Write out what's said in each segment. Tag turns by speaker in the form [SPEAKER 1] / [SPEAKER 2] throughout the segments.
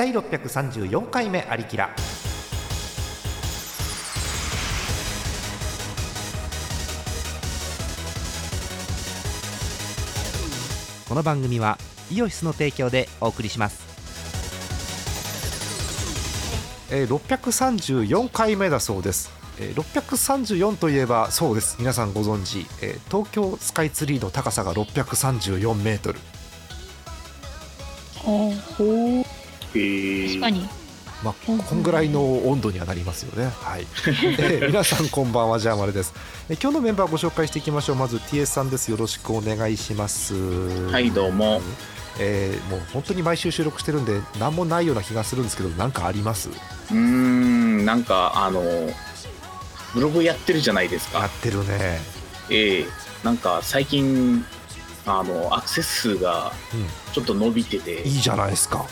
[SPEAKER 1] 第634回目ありきら。この番組はイオシスの提供でお送りします。えー、634回目だそうです、えー、634といえばそうです。皆さんご存知、えー、東京スカイツリーの高さが634メートル。
[SPEAKER 2] ほう
[SPEAKER 3] へー
[SPEAKER 2] 確かに
[SPEAKER 1] まあ、こんぐらいの温度にはなりますよね。はい。えー皆さんこんばんはジャーマルです。えー今日のメンバーご紹介していきましょう。まず TS さんです。よろしくお願いします。
[SPEAKER 3] はいどうも。
[SPEAKER 1] えーもう本当に毎週収録してるんで何もないような気がするんですけど、なんかあります？
[SPEAKER 3] うーんなんかあのブログやってるじゃないですか
[SPEAKER 1] やってるね。
[SPEAKER 3] ええなんか最近あのアクセス数が
[SPEAKER 1] う
[SPEAKER 3] ちょっと伸びてて
[SPEAKER 1] ん。、いいじゃないですか。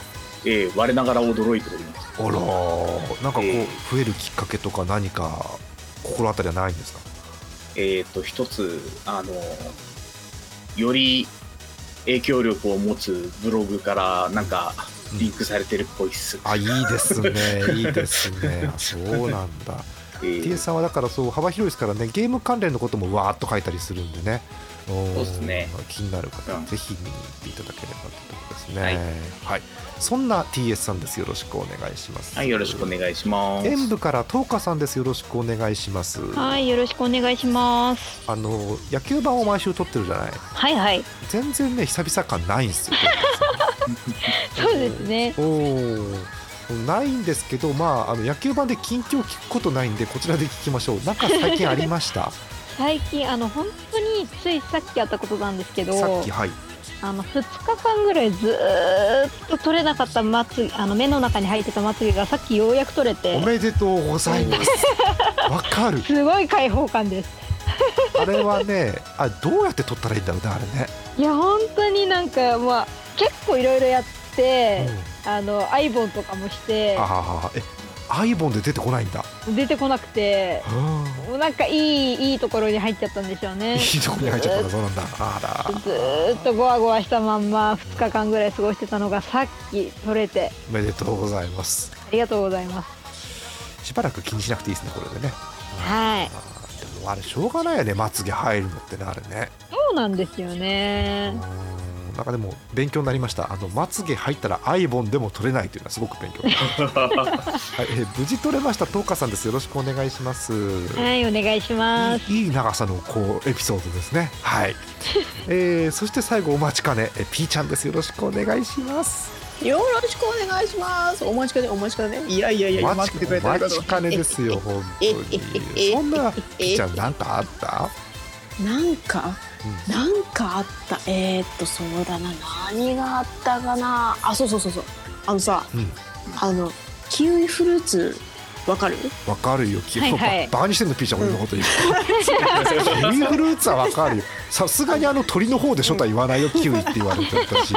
[SPEAKER 3] ええ我ながら驚いております
[SPEAKER 1] あらー、なんかこう
[SPEAKER 3] え
[SPEAKER 1] 増えるきっかけとか何か心当たりはないんですか？
[SPEAKER 3] えっ、と一つあのより影響力を持つブログからなんか
[SPEAKER 1] うん
[SPEAKER 3] リンクされてるっぽいっす、
[SPEAKER 1] あ、いいですね。いいですね。あそうなんだ。
[SPEAKER 3] ええ
[SPEAKER 1] TS さんはだからそう幅広いですからねゲーム関連のこともわーっと書いたりするんでねそう
[SPEAKER 3] ですね。
[SPEAKER 1] 気になる方ぜひ見に行っていただければというところですね、
[SPEAKER 3] はい。
[SPEAKER 1] はい、そんな TS さんです。よろしくお願いします。
[SPEAKER 3] はいよろしくお願いします。
[SPEAKER 1] 演舞から東花さんです。よろしくお願いします。
[SPEAKER 2] はいよろしくお願いします。
[SPEAKER 1] あの野球版を毎週撮ってるじゃない？
[SPEAKER 2] はいはい。
[SPEAKER 1] 全然ね久々感ないんですよ。
[SPEAKER 2] そうですね。
[SPEAKER 1] おー。ないんですけど、まあ、あの野球版で近況聞くことないんでこちらで聞きましょう。なんか最近ありました？
[SPEAKER 2] 最近あの本当についさっきやったことなんですけど
[SPEAKER 1] さっきはい
[SPEAKER 2] あの2日間ぐらいずーっと取れなかったまつあの目の中に入ってたまつげがさっきようやく取れ
[SPEAKER 1] お
[SPEAKER 2] て
[SPEAKER 1] めでとうございます。わかる。
[SPEAKER 2] すごい開放感です
[SPEAKER 1] あれはね、あどうやって撮ったらいいんだろうね、あれね。
[SPEAKER 2] いや本当になんかまあ結構いろいろやって、あのアイボンとかもして
[SPEAKER 1] ああ、え、アイボンで出てこないんだ。
[SPEAKER 2] 出てこなくて
[SPEAKER 1] うん
[SPEAKER 2] なんかいいいいところに入っちゃったんでしょうね
[SPEAKER 1] いいとこに入っちゃったらそうなんだ。あら、
[SPEAKER 2] ずーっとゴワゴワしたまんま2日間ぐらい過ごしてたのがさっき取れて
[SPEAKER 1] おめでとうございます。
[SPEAKER 2] ありがとうございます
[SPEAKER 1] しばらく気にしなくていいですね、これでね。
[SPEAKER 2] はい
[SPEAKER 1] でもあれしょうがないよね、まつげ入るのってね、あれね。
[SPEAKER 2] そうなんですよ
[SPEAKER 1] う
[SPEAKER 2] ね
[SPEAKER 1] んなんかでも勉強になりました。あのまつげ入ったらアイボンでも取れないというのはすごく勉強。はい、えー無事取れました。東花さんです。よろしくお願いします。
[SPEAKER 2] はいお願いします
[SPEAKER 1] いいいい長さのこうエピソードですね。はい。えー、そして最後お待ちかね、えピーちゃんです。よろしくお願いします。
[SPEAKER 4] よろしくお願いします。お待ちかね、お待ちかね。いやいやいや、
[SPEAKER 1] お待
[SPEAKER 4] っててくれてありがとう
[SPEAKER 1] お待ちかねですよ、本当に。そんなピーちゃんなんかあった？
[SPEAKER 4] なんか、なんかあった。えー、っと、そうだな。何があったかな。あ、そうそうそうそう。あのさ、
[SPEAKER 1] うん、
[SPEAKER 4] あの、キウイフルーツ、わかる？
[SPEAKER 1] わかるよ。キウイ、
[SPEAKER 2] はいはい
[SPEAKER 1] バカにしてんのピーちゃん俺のこと言う。キウイフルーツはわかるよ。さすがにあの鳥の方でしょとは言わないよ。キウイって言われて私。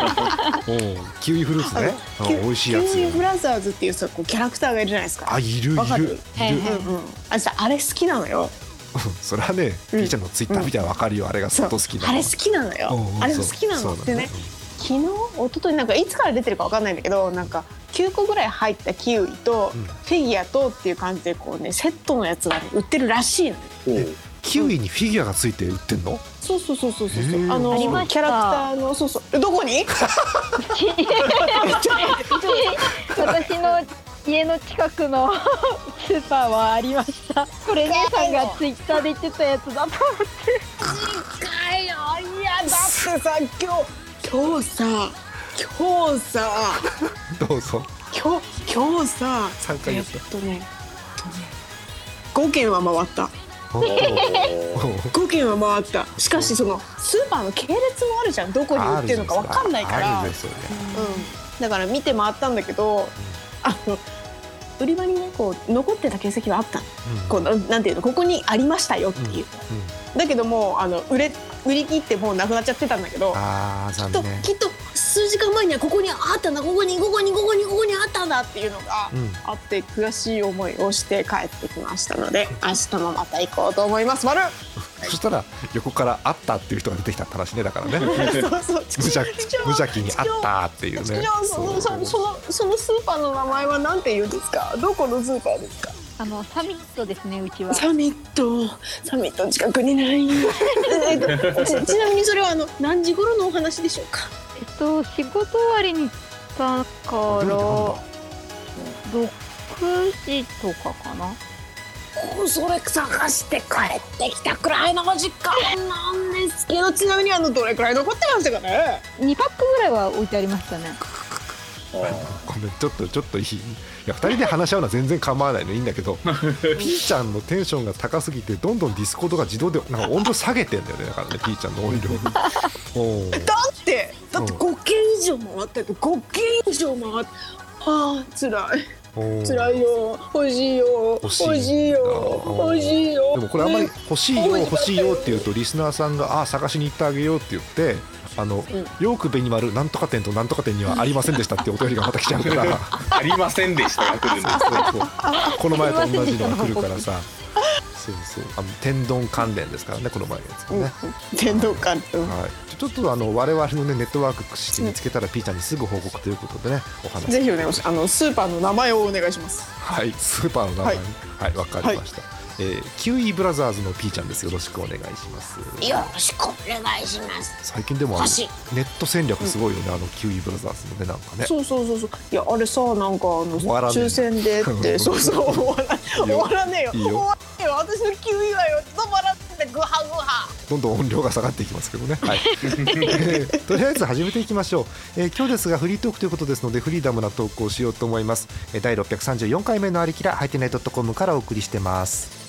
[SPEAKER 1] キウイフルーツね。美味しいやつ
[SPEAKER 4] キウイフラザーズっていうさ、こうキャラクターがいるじゃないですか。
[SPEAKER 1] あ、いるい
[SPEAKER 4] る
[SPEAKER 1] るいる？
[SPEAKER 2] はいはい
[SPEAKER 4] うんうん。あれさ、あれ好きなのよ。
[SPEAKER 1] それはね、ピーちゃんのツイッター見てわかるよ。あれが
[SPEAKER 4] そう
[SPEAKER 1] 相当好きなの。
[SPEAKER 4] あれ好きなのよ。
[SPEAKER 1] うんうん。
[SPEAKER 4] あれも好きなのでね。昨日一昨日なんかいつから出てるかわかんないんだけどなんか9個ぐらい入ったキウイと
[SPEAKER 1] うん。
[SPEAKER 4] フィギュアとっていう感じでこうねセットのやつが、ね、売ってるらしいの
[SPEAKER 3] おう
[SPEAKER 1] キウイにフィギュアがついて売ってんの？
[SPEAKER 4] そうそうそうそうそう
[SPEAKER 1] へー。
[SPEAKER 4] あのキャラクターのそうそう。えどこに？
[SPEAKER 2] 私の家の近くの スーパーはありました。これ姉さんがツイッターで言ってたやつだと思って。
[SPEAKER 4] かいよ。いやだってさ今日今日さ今日さ
[SPEAKER 1] どうぞ。
[SPEAKER 4] 今日今日さえっ
[SPEAKER 1] 三回やった。
[SPEAKER 4] とねえっとね5軒は回った。
[SPEAKER 1] おう
[SPEAKER 4] 5軒は回った。しかしそのスーパーの系列もあるじゃん。どこに売ってるのか分かんないから。だから見て回ったんだけど、あの売り場にねこう残ってた形跡はあったの、
[SPEAKER 1] うん
[SPEAKER 4] こうなんていうのここにありましたよっていう、だけどもうあの売れ売り切ってもうなくなっちゃってたんだけど
[SPEAKER 1] ああ
[SPEAKER 4] きっと。きっと数時間前にはここにあったんだここにここにここにここにあったんだっていうのが
[SPEAKER 1] うん。
[SPEAKER 4] あって悔しい思いをして帰ってきましたので明日もまた行こうと思います。丸
[SPEAKER 1] そしたら横から「あった」っていう人が出てきたって話ねだからね。無邪気に「あった」っていうね。
[SPEAKER 4] そのそのスーパーの名前は何ていうんですか？どこのスーパーですか？
[SPEAKER 2] あのサミットですねうちは。
[SPEAKER 4] サミット。サミット近くにない。ちちなみにそれはあの何時頃のお話でしょうか？
[SPEAKER 2] えっと仕事終わりにだから6時とかかな。
[SPEAKER 4] それ探して帰ってきたくらいの時間なんですけどちなみにあのどれくらい残ってましたかね
[SPEAKER 2] ？2パックぐらいは置いてありましたね。
[SPEAKER 1] ごめんちょっとちょっといい。いや2人で話し合うのは全然構わないのいいんだけど P ちゃんのテンションが高すぎてどんどんディスコードが自動でなんか温度下げてんだよね。だからね P ちゃんの音量。に
[SPEAKER 4] だってだって5件以上回って5件以上回ってああつ
[SPEAKER 1] らい。
[SPEAKER 4] 辛いよ。欲しいよ。
[SPEAKER 1] 欲しい
[SPEAKER 4] よ。欲しいよ。
[SPEAKER 1] でもこれあんまり欲しいよ欲しい。よって言うとリスナーさんがああ探しに行ってあげようって言ってあの、うん、よく紅丸なんとか店となんとか店にはありませんでしたってお便りがまた来ちゃうから。
[SPEAKER 3] ありませんでしたが来るんです。
[SPEAKER 1] この前と同じのが来るからさ。そうそう。あの天丼関連ですからねこの前のやつね、
[SPEAKER 4] うん、天丼関連、
[SPEAKER 1] はい、ちょっとあの我々のねネットワークして見つけたら、ピーちゃんにすぐ報告ということでねお話
[SPEAKER 4] ぜひお願いします。あのスーパーの名前をお願いします。
[SPEAKER 1] はい。スーパーの名前。はい。わ、はい、かりました、はい。えー、キウイブラザーズのピーちゃんです。よろしくお願いします。
[SPEAKER 4] よろしくお願いします。
[SPEAKER 1] 最近でもネット戦略すごいよね、うん、あのキウイブラザーズのねなんかね。
[SPEAKER 4] そうそうそうそう。いやあれさなんかあの抽選でってそうそう終わら終わらねえ よ。終わらねえよ。私のキウイはよ止まらってグハグハ
[SPEAKER 1] どんどん音量が下がっていきますけどね、はい、とりあえず始めていきましょう、えー、今日ですがフリートークということですのでフリーダムな投稿をしようと思います、えー、第634回目のありきらハイテナイドットコムからお送りしてます。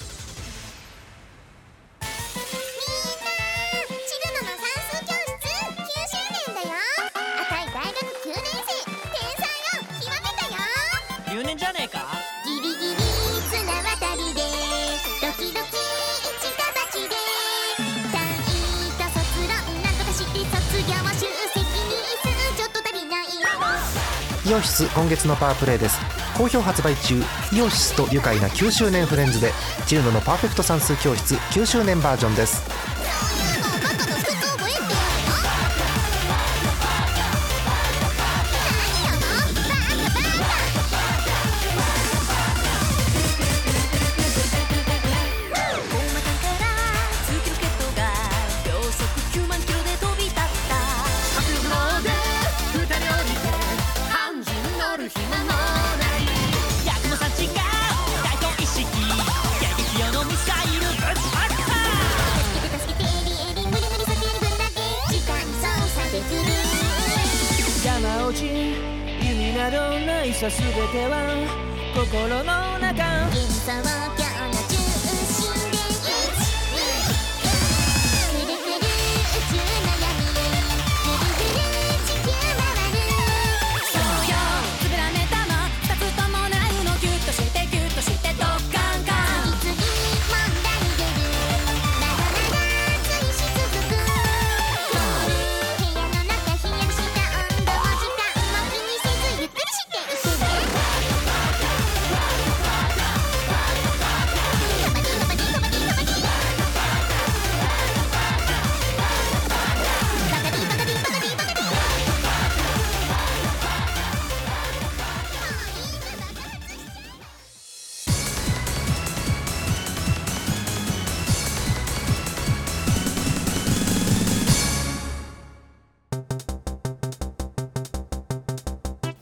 [SPEAKER 1] オシス今月のパワープレイです。好評発売中。イオシスと愉快な9周年フレンズでチルノのパーフェクト算数教室9周年バージョンです。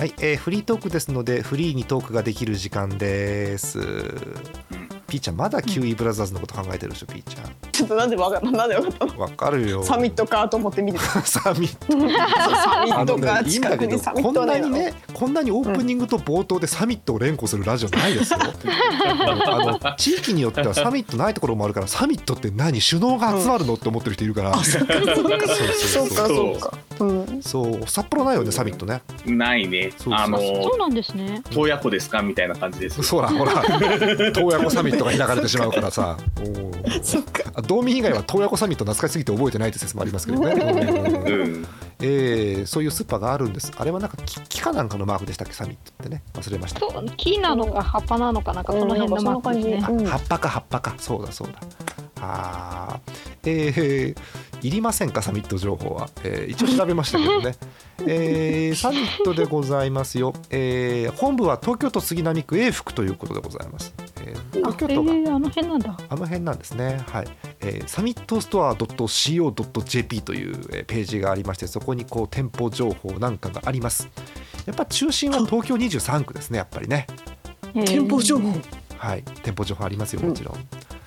[SPEAKER 5] はい、
[SPEAKER 1] えーフリートークですのでフリーにトークができる時間です。ピーちゃんまだキウイブラザーズのこと考えてるでしょピーちゃ
[SPEAKER 4] ちょっとなんでわかなんでわかったの？
[SPEAKER 1] ん。わかるよ。
[SPEAKER 4] サミットかと思って見てた
[SPEAKER 1] サミット。
[SPEAKER 4] サミットか近くにサミ
[SPEAKER 1] こん
[SPEAKER 4] ットないの
[SPEAKER 1] なにねこんなにオープニングと冒頭でサミットを連呼するラジオないですよ。あの地域によってはサミットないところもあるからサミットって何？首脳が集まるのって思ってる人いるから。そう
[SPEAKER 4] かそうかうん。
[SPEAKER 1] そう札幌ないよねサミットね。
[SPEAKER 3] ないね。
[SPEAKER 1] そうそう
[SPEAKER 3] あの
[SPEAKER 2] そうなんですね。
[SPEAKER 3] 洞爺湖ですか？みたいな感じです
[SPEAKER 1] そうだほら。洞爺 湖サミットが開かれてしまうからさ。おー。
[SPEAKER 4] そっか。
[SPEAKER 1] あ道民以外は洞爺湖サミット懐かしすぎて覚えてないって説もありますけどね。
[SPEAKER 3] うん。
[SPEAKER 1] えーそういうスーパーがあるんです。あれはなんか木木かなんかのマークでしたっけ？サミットってね。忘れました。
[SPEAKER 2] そう木なのか葉っぱなのかなんかその辺のマークですね。
[SPEAKER 4] うん
[SPEAKER 1] 葉っぱか葉っぱか。そうだそうだ。あー。えーいりませんか？サミット情報は、えー一応調べましたけどね、えーサミットでございますよ、えー本部は東京都杉並区永福ということでございます、えー
[SPEAKER 2] あ
[SPEAKER 1] 東京都が。
[SPEAKER 2] えー、あの辺なんだ。
[SPEAKER 1] あの辺なんですね。はい。えーサミットストア .co.jp という、えーページがありまして、そこにこう店舗情報なんかがあります。やっぱ中心は東京23区ですね、やっぱりね。
[SPEAKER 4] 店舗情報
[SPEAKER 1] はい。店舗情報ありますよ、もちろん。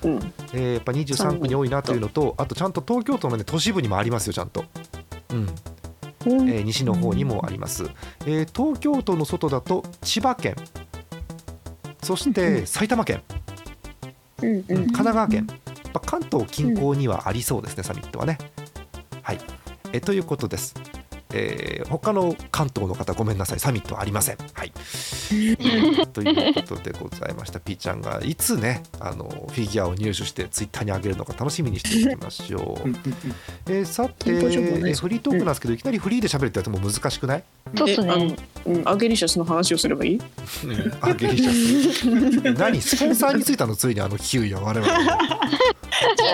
[SPEAKER 4] うん
[SPEAKER 1] えーやっぱ23区に多いなというのと、あとちゃんと東京都のね、都市部にもありますよ、ちゃんと。うん。
[SPEAKER 4] うん
[SPEAKER 1] えー西の方にもあります、えー東京都の外だと千葉県そして埼玉県、
[SPEAKER 4] うんうん
[SPEAKER 1] 神奈川県、まあ、関東近郊にはありそうですね、サミットはね。はい、えということです。えー他の関東の方ごめんなさいサミットはありません。はい、ということでございました。ピーちゃんがいつねあのフィギュアを入手してツイッターに上げるのか楽しみにしていきましょう。えーさて、えーフリートークなんですけど、いきなりフリーで喋るってやつも難しくない？
[SPEAKER 2] そうっすね。
[SPEAKER 4] えあのうんアゲリシャスの話をすればいい？
[SPEAKER 1] あゲリシャス。何？スポンサーについたのついにあのキウイは我々
[SPEAKER 6] 違うあいつあ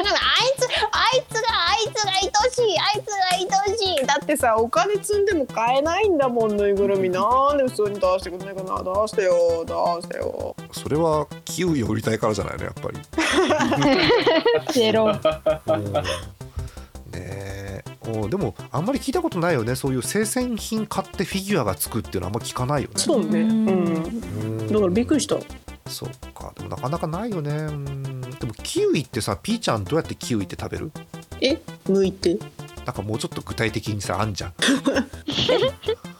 [SPEAKER 6] いつがあいつが愛しいあいつが愛しい。
[SPEAKER 4] だってさお金積んでも買えないんだもんぬいぐるみ。なんで普通に出してくんないかな？出してよ出してよ。
[SPEAKER 1] それはキウイを売りたいからじゃないのやっぱり。
[SPEAKER 2] ゼロ。
[SPEAKER 1] ねえ。おでもあんまり聞いたことないよね。そういう生鮮品買ってフィギュアがつくっていうのはあんま聞かないよね。
[SPEAKER 4] そうね。うん。
[SPEAKER 1] うん。
[SPEAKER 4] だからびっくりした。
[SPEAKER 1] そうか。でもなかなかないよね。うん。でもキウイってさピーちゃんどうやってキウイって食べる？
[SPEAKER 4] え？剥いて。
[SPEAKER 1] なんかもうちょっと具体的にさあんじゃん。
[SPEAKER 4] え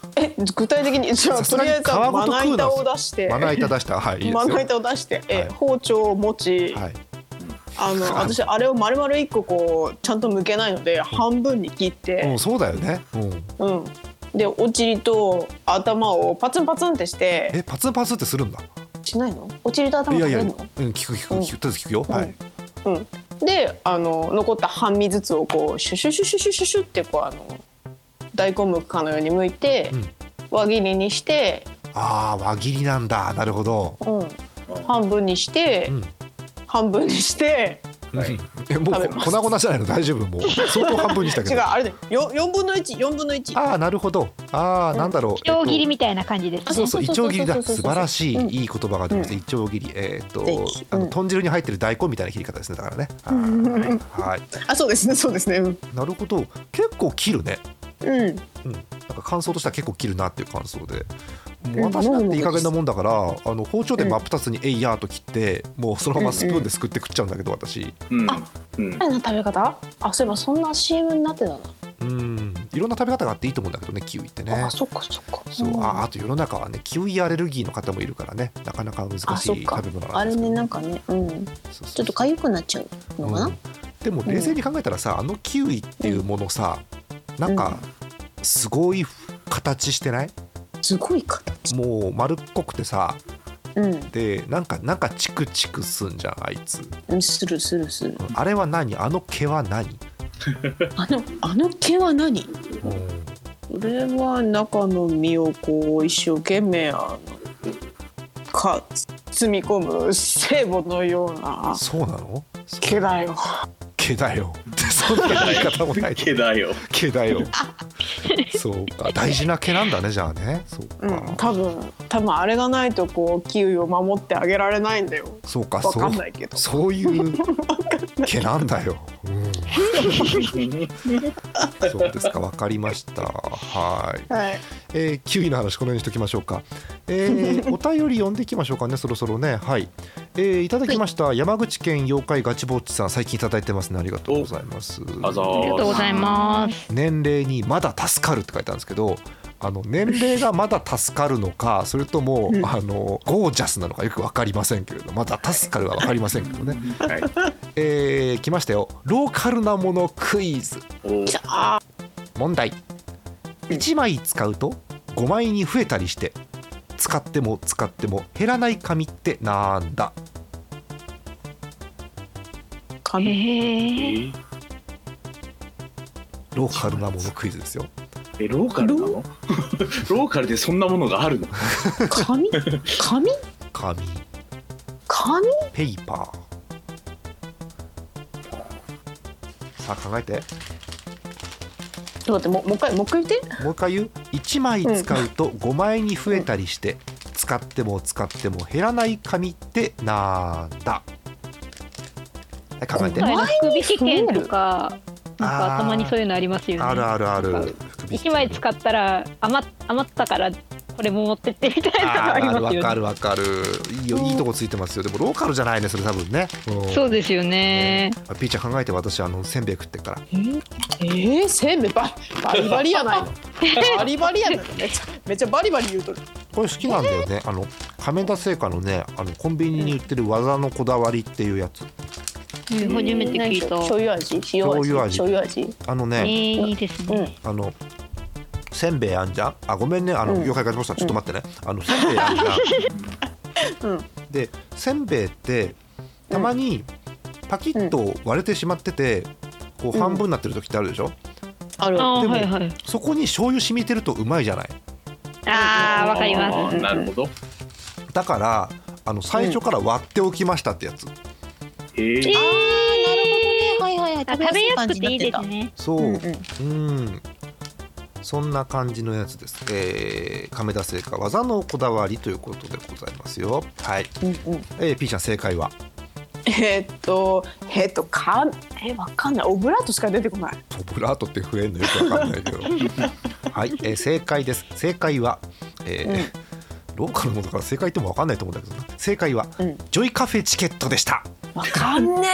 [SPEAKER 4] 具体的にじゃあとりあえずまな板を出して。
[SPEAKER 1] まな板出した。はいいい
[SPEAKER 4] まな板を出して、え
[SPEAKER 1] はい。
[SPEAKER 4] 包丁を持ち、
[SPEAKER 1] はい。
[SPEAKER 4] あの私あれを丸々一個こうちゃんと剥けないので半分に切っ
[SPEAKER 1] う
[SPEAKER 4] て
[SPEAKER 1] ん、そうだよね。うん。
[SPEAKER 4] うん、でお尻と頭をパツンパツンってして。
[SPEAKER 1] えパツンパツンってするんだ？
[SPEAKER 4] しないの？お尻と頭
[SPEAKER 1] いやいや
[SPEAKER 4] 食べるの？
[SPEAKER 1] うん聞く聞く聞く。とりあえず聞くよ、
[SPEAKER 4] うん
[SPEAKER 1] はい。
[SPEAKER 4] うん、であの残った半身ずつをこうシュシュシュシュシュシュシュってこうあの大根むくかのように剥いて、
[SPEAKER 1] うん
[SPEAKER 4] 輪切りにして、
[SPEAKER 1] ああ輪切りなんだ。なるほど、
[SPEAKER 4] うん、半分にして、
[SPEAKER 1] うん。
[SPEAKER 4] 半分にして
[SPEAKER 3] はい。
[SPEAKER 1] えもう粉々じゃないの？大丈夫？もう。相当半分にしたけど。
[SPEAKER 4] 違うあれねよ4分の14分の1
[SPEAKER 1] ああなるほど。ああ、なんだろう。
[SPEAKER 2] 大喜利
[SPEAKER 1] えっ
[SPEAKER 2] みたいな感じですね。
[SPEAKER 1] とそうそういちょう切りだ。素晴らしい、
[SPEAKER 4] うん。
[SPEAKER 1] いい言葉が出ました、いちょう切り。えーっと
[SPEAKER 4] うん
[SPEAKER 1] あの豚汁に入ってる大根みたいな切り方ですね。だからね。はい、はい、
[SPEAKER 4] あそうですねそうですね。うん、
[SPEAKER 1] なるほど。結構切るね
[SPEAKER 4] うん、
[SPEAKER 1] うん、なんか感想としては結構切るなっていう感想で。もう
[SPEAKER 4] うん。
[SPEAKER 1] 私だっていい加減なもんだから、あの包丁で真っ二つにえいやーと切って、もうそのままスプーンですくって食っちゃうんだけど私。
[SPEAKER 3] うん。
[SPEAKER 4] あ
[SPEAKER 3] うん。
[SPEAKER 4] あれな食べ方？あそういえばそんな CM になってたな、
[SPEAKER 1] うん。いろんな食べ方があっていいと思うんだけどねキウイってね。
[SPEAKER 4] あそっかそっか。
[SPEAKER 1] そう。ああと世の中はねキウイアレルギーの方もいるからね。なかなか難しい食べ物
[SPEAKER 4] あれ
[SPEAKER 1] なんですけど。
[SPEAKER 4] ねなんかねうん。
[SPEAKER 1] そうそう。
[SPEAKER 4] ちょっと痒くなっちゃうのかな、
[SPEAKER 1] うん。でも冷静に考えたらさ、あのキウイっていうものさ、なんかすごい形してない？
[SPEAKER 4] すごい形。
[SPEAKER 1] もう丸っこくてさ
[SPEAKER 4] うん。
[SPEAKER 1] でなんかなんかチクチクすんじゃんあいつ。
[SPEAKER 4] うんするするする。
[SPEAKER 1] あれは何？あの毛は何、
[SPEAKER 4] あのあの毛は何？
[SPEAKER 1] うん。
[SPEAKER 4] これは中の実をこう一生懸命あのか包み込む聖母のような
[SPEAKER 1] そうなの？
[SPEAKER 4] 毛だよ。
[SPEAKER 1] 毛だよそんな言い方もない。
[SPEAKER 3] 毛だよ。
[SPEAKER 1] 毛だよ。そうか。大事な毛なんだねじゃあね。そう
[SPEAKER 4] うん。
[SPEAKER 1] か、
[SPEAKER 4] 多分多分あれがないとこうキウイを守ってあげられないんだよ。
[SPEAKER 1] そうか
[SPEAKER 4] わ
[SPEAKER 1] そう
[SPEAKER 4] かんないけど。
[SPEAKER 1] そういう毛なんだよ、うん、そうですか。わかりました。はい。
[SPEAKER 4] はい。
[SPEAKER 1] えー、キウイの話このようにしておきましょうか、えー お便り読んでいきましょうかねそろそろね。はい、えーいただきました、山口県妖怪ガチぼっちさん最近いただいてますね。ありがとうございます。
[SPEAKER 3] あざ
[SPEAKER 2] ありがとうご
[SPEAKER 3] ー
[SPEAKER 2] ざいます。
[SPEAKER 1] 年齢にまだ助かるって書いてあるんですけどあの年齢がまだ助かるのか それとも、
[SPEAKER 4] うん。
[SPEAKER 1] あのゴージャスなのかよく分かりませんけれどまだ助かるは分かりませんけどね、
[SPEAKER 3] はい。
[SPEAKER 1] えー、来ましたよ。ローカルなものクイズ。問題。1枚使うと5枚に増えたりして使っても使っても減らない紙ってなんだ？
[SPEAKER 2] へ
[SPEAKER 4] 紙
[SPEAKER 1] ローカルなものクイズですよ。
[SPEAKER 3] えローカルなの？ローカルでそんなものがあるの？
[SPEAKER 4] 紙？紙？
[SPEAKER 1] 紙。
[SPEAKER 4] 紙？
[SPEAKER 1] ペーパー。さあ考えて。
[SPEAKER 4] ちょっと待ってもうもう一回もう一回言って。
[SPEAKER 1] もう一回言う？1枚使うと5枚に増えたりして、使っても使っても減らない紙ってなんだ？はい考えて。
[SPEAKER 2] はい福引券とかなんかたまにそういうのありますよね。
[SPEAKER 1] あるある。ある。
[SPEAKER 2] 一枚使ったら余っ余ったからこれも持ってってみたいなのありますよね。
[SPEAKER 1] かるわかる。いいよいいとこついてますよ。でもローカルじゃないねそれ多分ね。うん。
[SPEAKER 2] そうですよね。
[SPEAKER 1] あピーちゃん考えて私あのせんべい食ってっから。
[SPEAKER 4] えー、せんべい？ババリバリやないの？バリバリやないの？めっちゃめっちゃバリバリ言うとる。
[SPEAKER 1] これ好きなんだよね。あの亀田製菓のねあのコンビニに売ってる技のこだわりっていうやつ。
[SPEAKER 2] うん。初めて聞いた。
[SPEAKER 4] 醤油味？塩味？
[SPEAKER 1] 醤油味。
[SPEAKER 4] 醤油味？
[SPEAKER 1] あの
[SPEAKER 2] えー、
[SPEAKER 1] ね
[SPEAKER 2] いいですね、
[SPEAKER 1] あのせんべいあんじゃん？あごめんね。あの、
[SPEAKER 4] うん。
[SPEAKER 1] 妖怪ましたちょっと待ってね、あのせんべいあんじゃん、
[SPEAKER 4] うん。
[SPEAKER 1] でせんべいってたまにパキッと割れてしまっててこう半分になってる時ってあるでしょ、
[SPEAKER 4] ある。
[SPEAKER 1] でも
[SPEAKER 2] はいはい。
[SPEAKER 1] そこに醤油染みてるとうまいじゃない？
[SPEAKER 2] あーわかります。
[SPEAKER 3] なるほど。
[SPEAKER 1] だからあの最初から割っておきましたってやつ、
[SPEAKER 3] へえ
[SPEAKER 2] えー、
[SPEAKER 6] あーなるほどね。はいはいはい。
[SPEAKER 2] あ食べやすくていいで
[SPEAKER 6] た
[SPEAKER 2] すね。
[SPEAKER 1] そう。
[SPEAKER 4] うん。
[SPEAKER 1] うんそんな感じのやつです、えー、亀田製菓技のこだわりということでございますよ。はい、
[SPEAKER 4] うんうん。
[SPEAKER 1] えー、P ちゃん正解は？
[SPEAKER 4] えーっとえーっとかえわかんない。オブラートしか出てこない。
[SPEAKER 1] オブラートって増えんのよくわかんないけど。はい、えー、正解です。正解は、えーローカルのものだから正解ってもわかんないと思うんだけどな。正解は、
[SPEAKER 4] うん。
[SPEAKER 1] ジョイカフェチケットでした
[SPEAKER 4] わかんね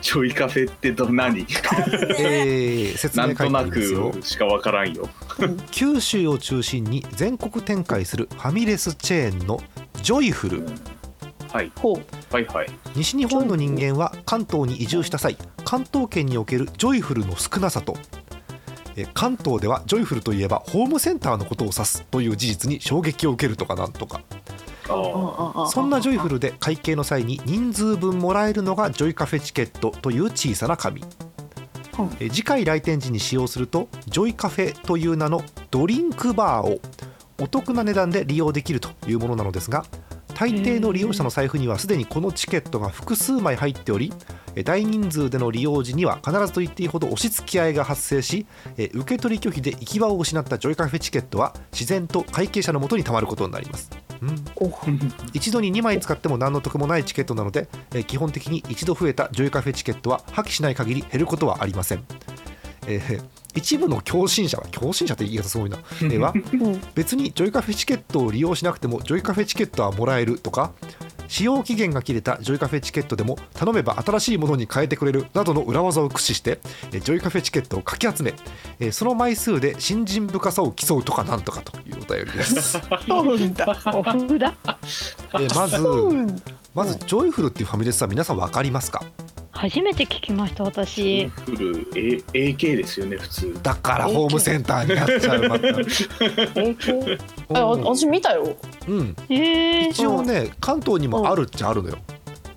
[SPEAKER 3] ジョイカフェってど何
[SPEAKER 1] えー、説明
[SPEAKER 3] なんとなくしかわからんよ。
[SPEAKER 1] 九州を中心に全国展開するファミレスチェーンのジョイフル。
[SPEAKER 3] はい。
[SPEAKER 4] えほう。
[SPEAKER 3] はいはい。
[SPEAKER 1] 西日本の人間は関東に移住した際関東圏におけるジョイフルの少なさと。え関東ではジョイフルといえばホームセンターのことを指すという事実に衝撃を受けるとかなんとかそんなジョイフルで会計の際に人数分もらえるのがジョイカフェチケットという小さな紙。
[SPEAKER 4] うん。
[SPEAKER 1] え次回来店時に使用するとジョイカフェという名のドリンクバーをお得な値段で利用できるというものなのですが大抵の利用者の財布にはすでにこのチケットが複数枚入っておりえ大人数での利用時には必ずと言っていいほど押し付け合いが発生しえ受け取り拒否で行き場を失ったジョイカフェチケットは自然と会計者のもとにたまることになります、一度に2枚使っても何の得もないチケットなので、えー基本的に一度増えたジョイカフェチケットは破棄しない限り減ることはありません、えー一部の狂信者は狂信者って言い方すごいな、えーは
[SPEAKER 4] うん
[SPEAKER 1] 別にジョイカフェチケットを利用しなくてもジョイカフェチケットはもらえるとか使用期限が切れたジョイカフェチケットでも頼めば新しいものに変えてくれるなどの裏技を駆使してえージョイカフェチケットをかき集めえーその枚数で信心深さを競うとかなんとかというお便りです、
[SPEAKER 4] そうなんだ。
[SPEAKER 2] お札
[SPEAKER 1] えーまず
[SPEAKER 4] うん
[SPEAKER 1] まずジョイフルっていうファミレスは皆さん分かりますか？
[SPEAKER 2] 初めて聞きました私。
[SPEAKER 3] フル A AK ですよね普通。
[SPEAKER 1] だからホームセンターになっちゃうまた。
[SPEAKER 4] えーあ私見たよ。
[SPEAKER 1] うん。
[SPEAKER 2] えー、
[SPEAKER 1] 一応ね関東にもあるっちゃあるのよ。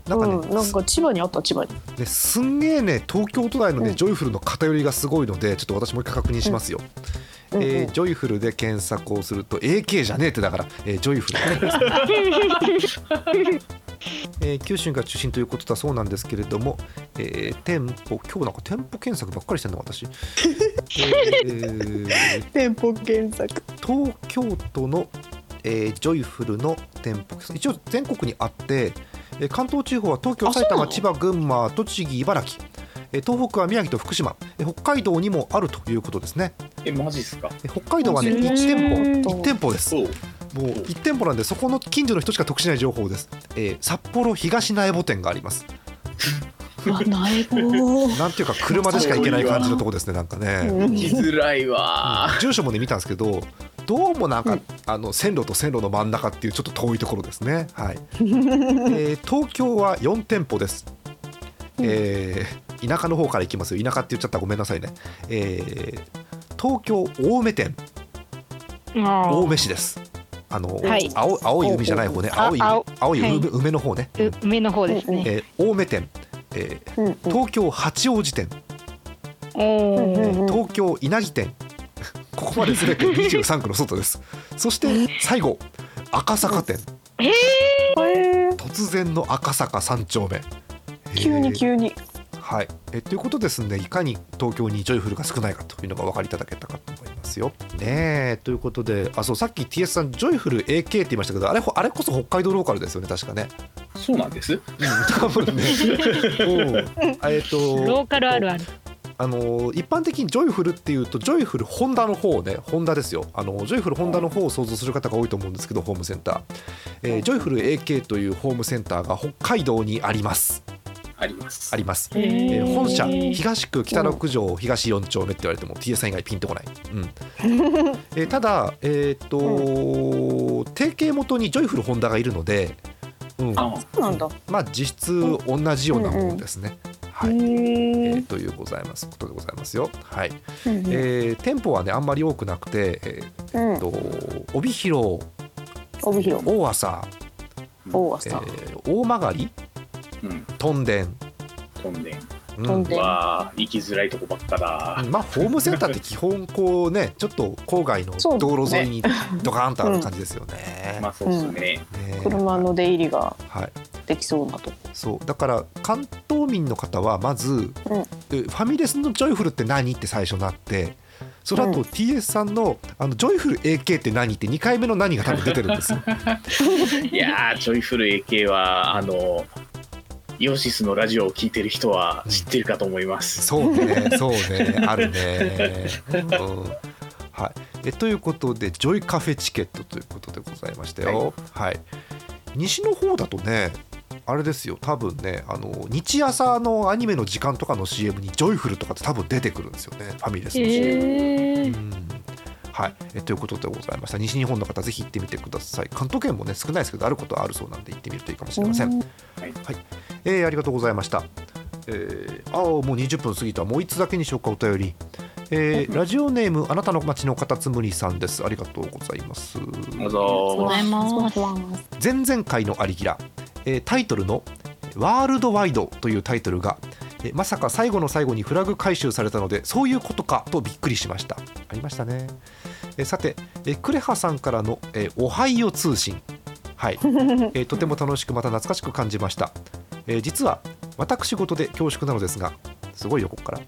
[SPEAKER 1] なんかね,、
[SPEAKER 4] うん、なんか千葉にあった千葉に。
[SPEAKER 1] ねすんげえね東京都内のね、
[SPEAKER 4] うん。
[SPEAKER 1] ジョイフルの偏りがすごいのでちょっと私もう一回確認しますよ、
[SPEAKER 4] うん。うん
[SPEAKER 1] えージョイフルで検索をすると AK じゃねえってだから、えージョイフル。ね えー九州が中心ということだそうなんですけれども、えー店舗今日なんか店舗検索ばっかりしてんの私、えー
[SPEAKER 4] 店舗検索。
[SPEAKER 1] 東京都の、えージョイフルの店舗一応全国にあって、えー関東地方は東京埼玉千葉群馬栃木茨城。えー東北は宮城と福島。えー北海道にもあるということですね。
[SPEAKER 3] えマジっすか？
[SPEAKER 1] えー北海道はね
[SPEAKER 4] へー。
[SPEAKER 1] 1店舗1店舗です。
[SPEAKER 3] そう
[SPEAKER 1] もう1店舗なんでそこの近所の人しか得しない情報です、えー札幌東苗穂店があります。
[SPEAKER 4] あ苗子
[SPEAKER 1] なんていうか車でしか行けない感じのとこですねなんかね、
[SPEAKER 4] うん
[SPEAKER 3] 来づらいわ。
[SPEAKER 1] 住所もね見たんですけどどうもなんか、
[SPEAKER 4] うん。
[SPEAKER 1] あの線路と線路の真ん中っていうちょっと遠いところですね。はい、えー東京は4店舗です、えー田舎の方から行きますよ。田舎って言っちゃったらごめんなさいね、えー東京青梅店。青梅市ですあの、
[SPEAKER 2] はい。
[SPEAKER 1] 青青い海じゃない方ね。
[SPEAKER 2] あ
[SPEAKER 1] 青い海
[SPEAKER 2] 青。はい。
[SPEAKER 1] 梅,、梅の方ね、
[SPEAKER 2] う梅の方ですね、
[SPEAKER 1] えー青梅店、えー東京八王子店。
[SPEAKER 2] お
[SPEAKER 4] うん
[SPEAKER 2] ー
[SPEAKER 4] うん。
[SPEAKER 1] 東京稲城店。ここまで全て23区の外です。そして最後赤坂店。
[SPEAKER 4] えー。
[SPEAKER 1] 突然の赤坂三丁目。
[SPEAKER 4] 急に
[SPEAKER 1] えー。
[SPEAKER 4] 急に
[SPEAKER 1] はい、えということですんでいかに東京にジョイフルが少ないかというのがお分かりいただけたかと思いますよ。ねえということであそうさっき TS さんジョイフル AK って言いましたけどあれほあれこそ北海道ローカルですよね確かね。
[SPEAKER 3] そうなんです？
[SPEAKER 1] 多分ね。うん。えっと
[SPEAKER 2] ローカルあるある。
[SPEAKER 1] あの一般的にジョイフルっていうとジョイフルホンダの方ねホンダですよ。あのジョイフルホンダの方を想像する方が多いと思うんですけどホームセンター、えージョイフル AK というホームセンターが北海道にあります
[SPEAKER 3] あります。
[SPEAKER 1] あります、
[SPEAKER 2] へ
[SPEAKER 1] え本社東区北六条東4丁目って言われても TS さん以外ピンとこない、うん。えーただえっ、と提携元にジョイフルホンダがいるので、うん、
[SPEAKER 3] あ
[SPEAKER 4] そうなんだ。
[SPEAKER 1] まあ実質同じようなものですね、はい、え
[SPEAKER 4] へ
[SPEAKER 1] ー。
[SPEAKER 4] え。
[SPEAKER 1] というございます。ことでございますよ。はい。
[SPEAKER 4] うんうん。
[SPEAKER 1] えー店舗はねあんまり多くなくて、えー
[SPEAKER 4] うん。
[SPEAKER 1] と帯広
[SPEAKER 4] 帯広。
[SPEAKER 1] 大朝、
[SPEAKER 4] 大
[SPEAKER 1] え
[SPEAKER 4] 朝。
[SPEAKER 1] ー大曲
[SPEAKER 3] うん。
[SPEAKER 1] 屯田、
[SPEAKER 3] 飛んで
[SPEAKER 1] うん。
[SPEAKER 4] 屯田
[SPEAKER 3] わあ行きづらいとこばっかだ。
[SPEAKER 1] まあホームセンターって基本こうね ちょっと郊外の
[SPEAKER 4] そうだね。
[SPEAKER 1] 道路沿いにドカーンとある感じですよね。
[SPEAKER 3] まあそうっすね。
[SPEAKER 1] ね
[SPEAKER 4] 車の出入りが
[SPEAKER 1] はい。
[SPEAKER 4] できそうなとこ。
[SPEAKER 1] そう。だから関東民の方はまず、えファミレスのジョイフルって何って最初なってその後、
[SPEAKER 4] うん。
[SPEAKER 1] TS さんのあのジョイフル AK って何って2回目の何が多分出てるんですよ。
[SPEAKER 3] いやージョイフル AK はあのイオシスのラジオを聞いてる人は知ってるかと思います、
[SPEAKER 1] そうね、そうね、あるね。うん、はい。えということで、ジョイカフェチケットということでございましたよ。はい。西の方だとね、あれですよ、多分ね、あの日朝のアニメの時間とかの CM にジョイフルとかって多分出てくるんですよね、ファミレスの CM。
[SPEAKER 2] へー
[SPEAKER 1] うんはい、えということでございました。西日本の方ぜひ行ってみてください。関東圏もね少ないですけどあることはあるそうなんで行ってみるといいかもしれません、
[SPEAKER 4] うん。
[SPEAKER 1] はい、えーありがとうございました。えー、ああもう20分過ぎた。もう1つだけにしようかお便り。えーラジオネームあなたの街のカタツムリさんです。ありがとうございます。
[SPEAKER 3] どう
[SPEAKER 2] ありがとう
[SPEAKER 3] ぞ
[SPEAKER 2] ございます。
[SPEAKER 1] 前々回のアリギラ、えータイトルの「ワールドワイド」というタイトルが、えーまさか最後の最後にフラグ回収されたのでそういうことかとびっくりしました。ありましたね、えーさて、えークレハさんからの、えーおはよう通信。はい、えーとても楽しくまた懐かしく感じました、えー実は私事で恐縮なのですがすごいよここから。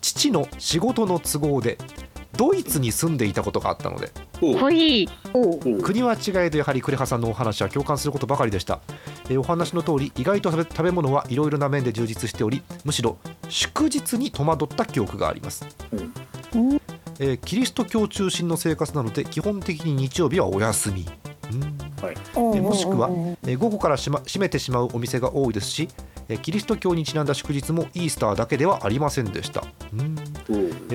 [SPEAKER 1] 父の仕事の都合でドイツに住んでいたことがあったので。国は違いでやはり呉羽さんのお話は共感することばかりでした、えーお話の通り意外と食べ食べ物はいろいろな面で充実しておりむしろ祝日に戸惑った記憶があります、
[SPEAKER 3] うん
[SPEAKER 1] えーキリスト教中心の生活なので基本的に日曜日はお休み。うん。
[SPEAKER 4] おう
[SPEAKER 1] えもしくはえー午後からし、ま、閉めてしまうお店が多いですしえーキリスト教にちなんだ祝日もイースターだけではありませんでした。うん。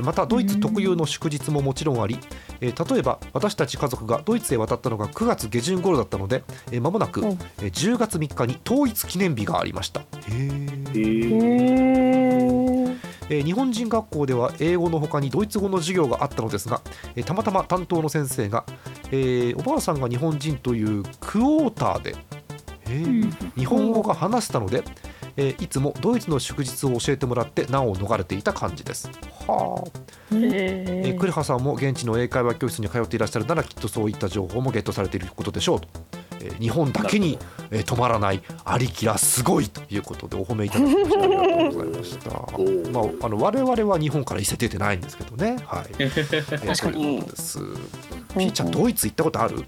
[SPEAKER 1] またドイツ特有の祝日ももちろんあり、えー例えば私たち家族がドイツへ渡ったのが9月下旬頃だったのでえー間もなく、
[SPEAKER 4] うん。
[SPEAKER 1] えー10月3日に統一記念日がありました。へ
[SPEAKER 3] へ
[SPEAKER 1] ー
[SPEAKER 3] ー。
[SPEAKER 4] へー
[SPEAKER 1] えー日本人学校では英語の他にドイツ語の授業があったのですが、えーたまたま担当の先生が、えーおばあさんが日本人というクォーターで、えー日本語が話せたので、えーいつもドイツの祝日を教えてもらって難を逃れていた感じです。はあ。えー、クレハさんも現地の英会話教室に通っていらっしゃるならきっとそういった情報もゲットされていることでしょうと、えー日本だけに、えー止まらないありきらすごいということでお褒めいただきましてありがとうございました。
[SPEAKER 3] ー
[SPEAKER 1] まあ、あの我々は日本から伊勢出てないんですけどね。はい。えー
[SPEAKER 4] 確かに
[SPEAKER 1] ということです。ピーちゃんドイツ行ったことある？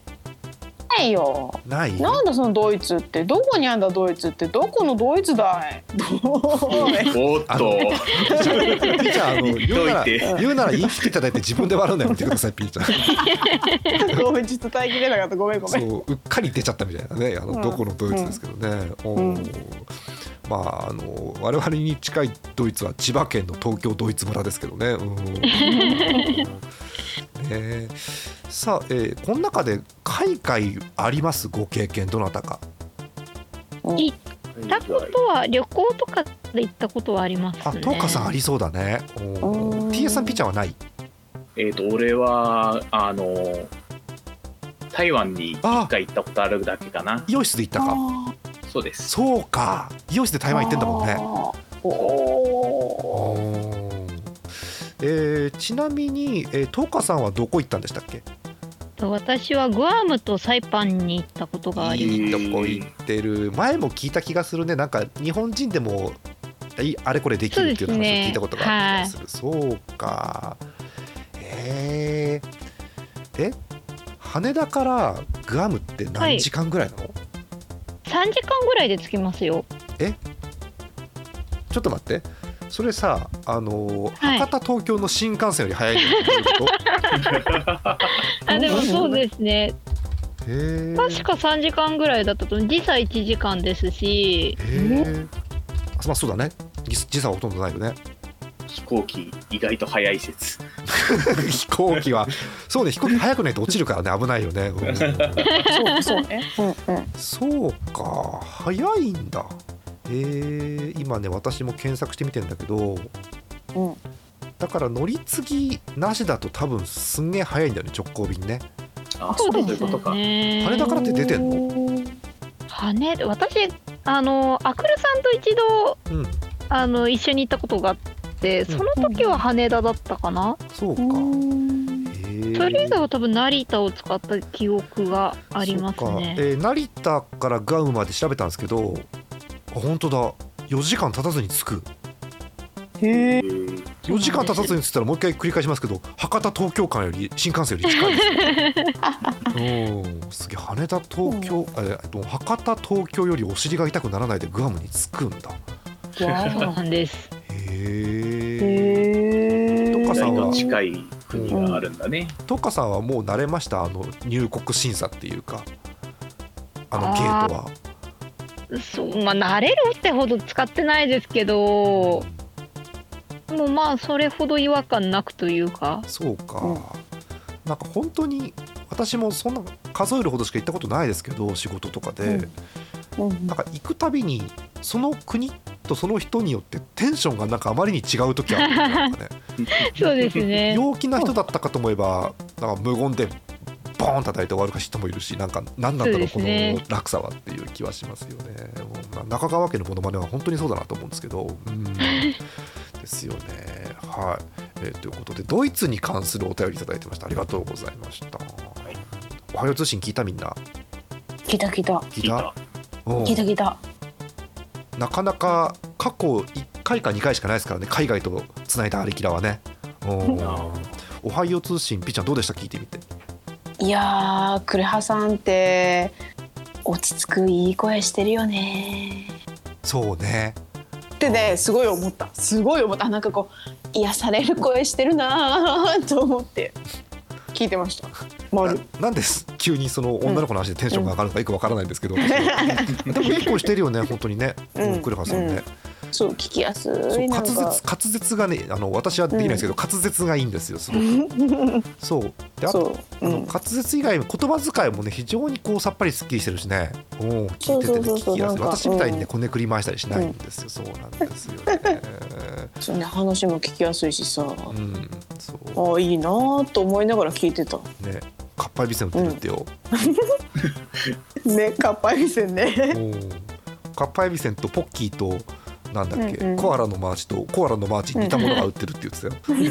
[SPEAKER 4] ないよ。
[SPEAKER 1] ない？
[SPEAKER 4] なんだそのドイツって。どこにあんだドイツって。どこのドイツだい？
[SPEAKER 3] おっと。
[SPEAKER 1] あのピーちゃんあの言うなら
[SPEAKER 3] 言っといて
[SPEAKER 1] 言うなら言い切っていただいて自分で笑うのやめてくださいピーちゃん。
[SPEAKER 4] ごめんちょっと耐えきれなかった。ごめんごめん。
[SPEAKER 1] そううっかり出ちゃったみたいなねあの、
[SPEAKER 4] うん
[SPEAKER 1] どこのドイツですけどね、
[SPEAKER 4] うん。
[SPEAKER 1] まああの我々に近いドイツは千葉県の東京ドイツ村ですけどね。うん ね。さあ、えーこの中で海外あります？ご経験どなたか。
[SPEAKER 2] 行ったことは旅行とかで行ったことはありますね。
[SPEAKER 1] あ東花さんありそうだね。ー。TS さんピッチャーはない？
[SPEAKER 3] えっ、と俺はあの台湾に一回行ったことあるだけかな。
[SPEAKER 1] イオシスで行ったか。
[SPEAKER 3] そうです。
[SPEAKER 1] そうか。イオシスで台湾行ってんだもんね。
[SPEAKER 4] お
[SPEAKER 1] おえーちなみに、えー、東花さんはどこ行ったんでしたっけ？
[SPEAKER 2] 私はグアムとサイパンに行ったことがあります。
[SPEAKER 1] いいとこ行ってる。前も聞いた気がするね。なんか日本人でもいあれこれできるっていう話を聞いたことがある気がする。そう,、か。えー、え羽田からグアムって何時間ぐらいなの、
[SPEAKER 2] 3時間ぐらいで着きますよ。
[SPEAKER 1] ちょっと待ってそれさあのー
[SPEAKER 2] はい。
[SPEAKER 1] 博多東京の新幹線より早いの
[SPEAKER 2] あでもそうですね。確か3時間ぐらいだったと時差1時間ですし。
[SPEAKER 1] まあそうだね。時時差はほとんどないよね。
[SPEAKER 3] 飛行機意外と早い説。
[SPEAKER 1] 飛行機は。そうね飛行機早くないと落ちるからね。危ないよね、うん。
[SPEAKER 4] そうそうね。うんうん。
[SPEAKER 1] そうか。早いんだえー、今ね私も検索してみてんだけど
[SPEAKER 4] うん。
[SPEAKER 1] だから乗り継ぎなしだと多分すんげえ早いんだよね直行便ね。
[SPEAKER 3] あ
[SPEAKER 2] そうです
[SPEAKER 3] いうことか。
[SPEAKER 2] ね。
[SPEAKER 1] 羽田からって出てんの？
[SPEAKER 2] 羽田私あのアクルさんと一度
[SPEAKER 1] うん。
[SPEAKER 2] あの一緒に行ったことがあってその時は羽田だったかな、
[SPEAKER 1] そうか、
[SPEAKER 4] うん。
[SPEAKER 1] えー。
[SPEAKER 2] それ以外は多分成田を使った記憶があります
[SPEAKER 1] そうか。
[SPEAKER 2] ね
[SPEAKER 1] えー成田からグアムまで調べたんですけどあ本当だ。4時間経たずに着く。
[SPEAKER 4] へえ。
[SPEAKER 1] 4時間経たずに着いたらもう一回繰り返しますけど博多東京間より新幹線より近いですうん すげえ。羽田東京、えっと博多東京よりお尻が痛くならないでグアムに着くんだ。
[SPEAKER 2] そうなんです。
[SPEAKER 1] へえ
[SPEAKER 4] へえ。
[SPEAKER 1] とかさ
[SPEAKER 3] 近い国があるんだね、
[SPEAKER 1] トカさんはもう慣れました？あの入国審査っていうか。あのゲートは
[SPEAKER 2] そうまあ慣れるってほど使ってないですけどもうまあそれほど違和感なくというか。
[SPEAKER 1] そうか、
[SPEAKER 4] うん。
[SPEAKER 1] なんか本当に私もそんな数えるほどしか行ったことないですけど仕事とかで、
[SPEAKER 4] うん。
[SPEAKER 1] なんか行くたびにその国とその人によってテンションがなんかあまりに違う時あるなんかね。
[SPEAKER 2] そうですね。
[SPEAKER 1] 陽気な人だったかと思えばなんか無言でボーン叩いて終わる人もいるしなんか何なんだろうこの落差はっていう気はしますよね。もうまあ中川家のモノマネは本当にそうだなと思うんですけどうん。ですよね。はい、えーということでドイツに関するお便りいただいてました。ありがとうございました、おはよう通信聞いたみんな？
[SPEAKER 4] 聞いた聞いた。
[SPEAKER 1] 聞いた？
[SPEAKER 3] 聞いた。
[SPEAKER 1] う。ん
[SPEAKER 4] 聞いた。
[SPEAKER 1] なかなか過去1回か2回しかないですからね。海外とつないだアリキラはね。おはよう通信ピーちゃんどうでした？聞いてみて
[SPEAKER 4] いやー、クレハさんって落ち着くいい声してるよね。
[SPEAKER 1] そうね
[SPEAKER 4] ってね、すごい思った。すごい思った。なんかこう癒される声してるなー と思って聞いてました。丸。
[SPEAKER 1] ななんです？急にその女の子の話でテンションが上がるのかよくわからないんですけど、私 はでもいい声してるよね本当にね、
[SPEAKER 4] うん
[SPEAKER 1] うん、クレハさんね、
[SPEAKER 4] そう聞きやすい
[SPEAKER 1] 滑舌。滑舌がねあの私はできないですけど、滑舌がいいんですよすごく。そう。であと
[SPEAKER 4] そう。うん。
[SPEAKER 1] あの滑舌以外も言葉遣いもね非常にこうさっぱりすっきりしてるしね。おー聞いてて聞きやすい。私みたいにね
[SPEAKER 4] うん。
[SPEAKER 1] こねくり回したりしないんですよ、そうなんですよね。
[SPEAKER 4] そうね話も聞きやすいしさ。
[SPEAKER 1] うんそう。
[SPEAKER 4] ああいいなーと思いながら聞いてた。
[SPEAKER 1] ね。かっぱえびせん売ってるってよ、
[SPEAKER 4] ね、かっぱえびせんね。
[SPEAKER 1] うんかっぱえびせんとポッキーとなんだっけ、
[SPEAKER 4] うんうん。
[SPEAKER 1] コアラのマーチとコアラのマーチに似たものが売ってるって言ってたよ、
[SPEAKER 4] 似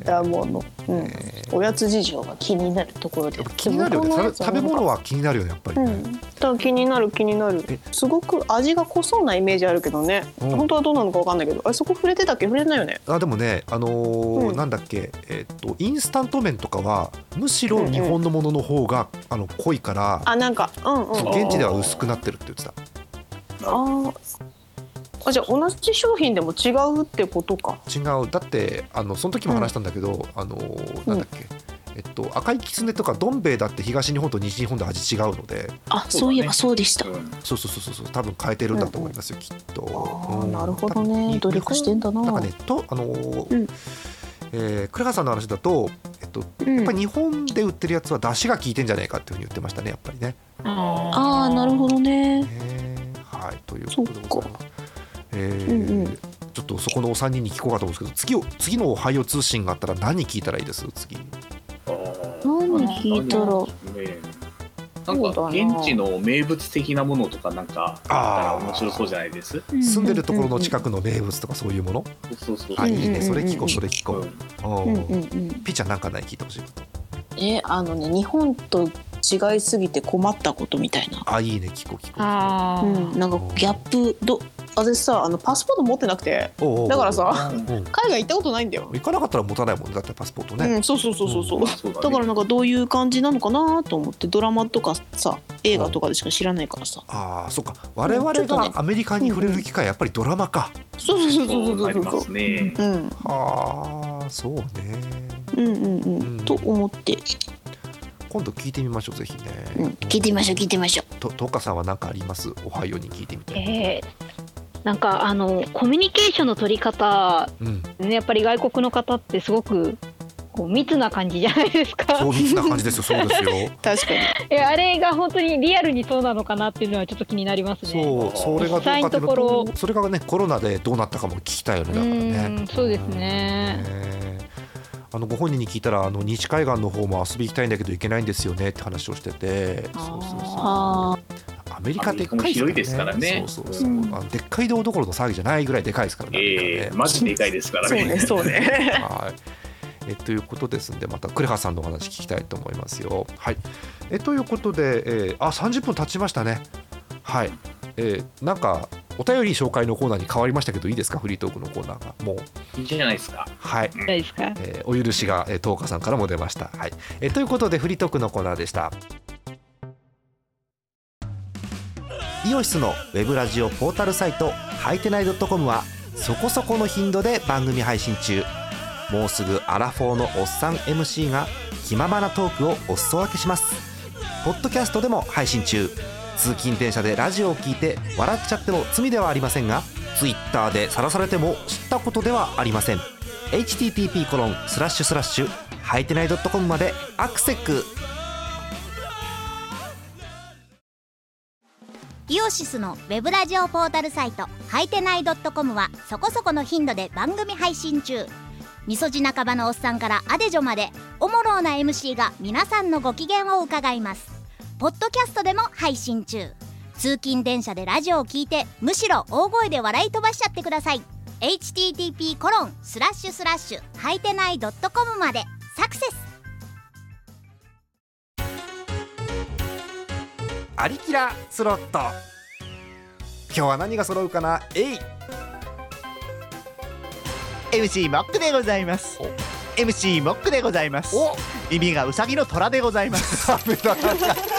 [SPEAKER 4] たもの。うん。
[SPEAKER 1] ね
[SPEAKER 4] おやつ事情が気になるところで。
[SPEAKER 1] やっぱ気になるよね。食べ食べ物は気になるよねやっぱりね、
[SPEAKER 4] うん、気になる気になる。
[SPEAKER 1] え。
[SPEAKER 4] すごく味が濃そうなイメージあるけどね、
[SPEAKER 1] うん。
[SPEAKER 4] 本当はどうなのかわかんないけどあれそこ触れてたっけ触れてないよね。
[SPEAKER 1] あでもねあのー
[SPEAKER 4] うん。
[SPEAKER 1] なんだっけえっとインスタント麺とかはむしろ日本のものの方が、あの濃いから
[SPEAKER 4] あなんかうんうん。
[SPEAKER 1] 現地では薄くなってるって言ってた
[SPEAKER 4] あー。あじゃあ同じ商品でも違うってことか。
[SPEAKER 1] 違う。だってあのその時も話したんだけど、あのーなんだっけ、えっと、赤いきつねとかどん兵衛だって東日本と西日本で味違うので。
[SPEAKER 4] あ
[SPEAKER 3] そう
[SPEAKER 4] いえばそうでした、
[SPEAKER 3] うん。
[SPEAKER 1] そうそうそうそう。そう多分変えてるんだと思いますよ、きっと。
[SPEAKER 4] あー
[SPEAKER 1] うん
[SPEAKER 4] なるほどね。努力してんだな。
[SPEAKER 1] なんかねとあのー
[SPEAKER 4] うん。
[SPEAKER 1] えー、倉川さんの話だと、えっと、
[SPEAKER 4] うん。
[SPEAKER 1] やっぱり日本で売ってるやつは出汁が効いてんじゃないかっていうふうに言ってましたねやっぱりね。
[SPEAKER 4] ああなるほどね。
[SPEAKER 1] ねはいということでございます。えー
[SPEAKER 4] うんうん。
[SPEAKER 1] ちょっとそこのお三人に聞こうかと思うんですけど次を次の「おはよう通信」があったら何聞いたらいいです？次。
[SPEAKER 3] あ
[SPEAKER 4] 何聞いたら。
[SPEAKER 3] なんか現地の名物的なものとかなんかあったら面白そうじゃないです？
[SPEAKER 1] 住んでるところの近くの名物とかそういうもの、
[SPEAKER 3] そうそうそう。
[SPEAKER 1] あいいね。
[SPEAKER 4] うん
[SPEAKER 1] それ聞こ
[SPEAKER 4] う
[SPEAKER 1] それ聞こ
[SPEAKER 3] う。
[SPEAKER 1] う、
[SPEAKER 3] ん。
[SPEAKER 1] おー
[SPEAKER 4] うんうんうん。
[SPEAKER 1] ピーちゃんなんかない？聞いてほしいこと。
[SPEAKER 4] えあのね日本と違いすぎて困ったことみたいな。
[SPEAKER 1] あいいね聞こう聞こう。
[SPEAKER 2] あー。
[SPEAKER 4] うん、なんかギャップど私さあのパスポート持ってなくて
[SPEAKER 1] おうおう
[SPEAKER 4] だからさ
[SPEAKER 1] うん。
[SPEAKER 4] 海外行ったことないんだよ、
[SPEAKER 1] 行かなかったら持たないもんねだってパスポートね、
[SPEAKER 4] うん、そうそうそうそうそう、
[SPEAKER 3] そうだ
[SPEAKER 4] からなんかどういう感じなのかなと思ってドラマとかさ映画とかでしか知らないからさ。
[SPEAKER 1] ああそっか。我々
[SPEAKER 4] ちょっとね。
[SPEAKER 1] がアメリカに触れる機会やっぱりドラマか、
[SPEAKER 4] そうそうそうそうそう
[SPEAKER 3] なりま
[SPEAKER 4] そう
[SPEAKER 3] すね。
[SPEAKER 4] うん。
[SPEAKER 1] はあそうね
[SPEAKER 4] うん。うんうん、
[SPEAKER 1] うん。
[SPEAKER 4] と思って、
[SPEAKER 1] 今度聞いてみましょうぜひね、
[SPEAKER 4] うん、聞いてみましょう聞いてみましょ
[SPEAKER 1] ととかさんは何かあります？おはように聞いてみて、
[SPEAKER 2] えーなんかあのコミュニケーションの取り方
[SPEAKER 1] うん。
[SPEAKER 2] ねやっぱり外国の方ってすごくこう密な感じじゃないですか。
[SPEAKER 1] そう密な感じですよそうですよ。
[SPEAKER 4] う 確かに。
[SPEAKER 2] えあれが本当にリアルにそうなのかなっていうのはちょっと気になりますね。
[SPEAKER 1] そうそれがどうか
[SPEAKER 2] とこと
[SPEAKER 1] それがねコロナでどうなったかも聞きたいよねだからね。
[SPEAKER 2] うんそうですね。
[SPEAKER 1] ねあのご本人に聞いたらあの西海岸の方も遊び行きたいんだけど行けないんですよねって話をしてて。そうそうそう
[SPEAKER 4] あ
[SPEAKER 1] アメリカでっかい
[SPEAKER 3] 広いですからね。
[SPEAKER 1] そうそうそう、
[SPEAKER 4] う。ん。
[SPEAKER 1] あのでっかい道どころの騒ぎじゃないぐらいでかいですからね。
[SPEAKER 3] ええマジでかいですからね。
[SPEAKER 4] そうねそうね。
[SPEAKER 1] はい。えということですんでまたクレハさんのお話聞きたいと思いますよ。はい。えということで、えーあ30分経ちましたね。はい、えーなんかお便り紹介のコーナーに変わりましたけどいいですか？フリートークのコーナーが。もう。
[SPEAKER 3] いいじゃないですか。
[SPEAKER 1] はい、
[SPEAKER 2] ですか？
[SPEAKER 1] えーお許しが、えー、東花さんからも出ました。はい。えーということでフリートークのコーナーでした。イオシスのウェブラジオポータルサイトはいてない .com はそこそこの頻度で番組配信中。もうすぐアラフォーのおっさん MC が気ままなトークをお裾分けします。ポッドキャストでも配信中通勤電車でラジオを聞いて笑っちゃっても罪ではありませんが Twitter で晒されても知ったことではありません。http コロンスラッシュスラッシュはいてない .com までアクセック
[SPEAKER 7] イオシスのウェブラジオポータルサイトはいてない .com はそこそこの頻度で番組配信中。みそじ半ばのおっさんからアデジョまでおもろうな MC が皆さんのご機嫌を伺います。ポッドキャストでも配信中。通勤電車でラジオを聞いてむしろ大声で笑い飛ばしちゃってください。http コロンスラッシュスラッシュはいてない .com までサクセス。
[SPEAKER 1] アリキラスロット。今日は何が揃うかな？えい
[SPEAKER 8] MC モックでございます。
[SPEAKER 1] お。
[SPEAKER 8] MC モックでございます。
[SPEAKER 1] お。
[SPEAKER 8] 耳がウサギの虎でございます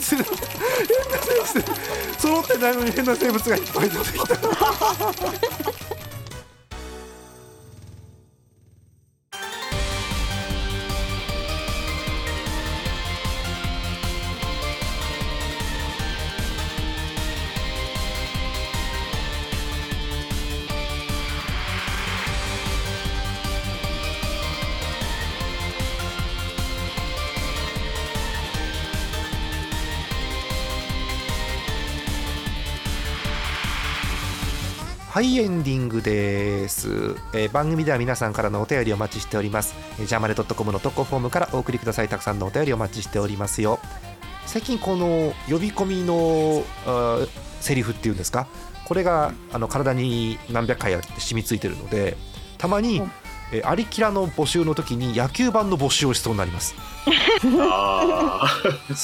[SPEAKER 1] 物変な生物揃ってないのに変な生物がいっぱい出てきた。はいエンディングです、えー番組では皆さんからのお便りをお待ちしております。えージャーマネドットコムの投稿フォームからお送りください。たくさんのお便りお待ちしておりますよ。最近この呼び込みのセリフっていうんですか？これがあの体に何百回やって染みついてるのでたまに、えーアリキラの募集の時に野球版の募集をしそうになります。
[SPEAKER 3] ああ、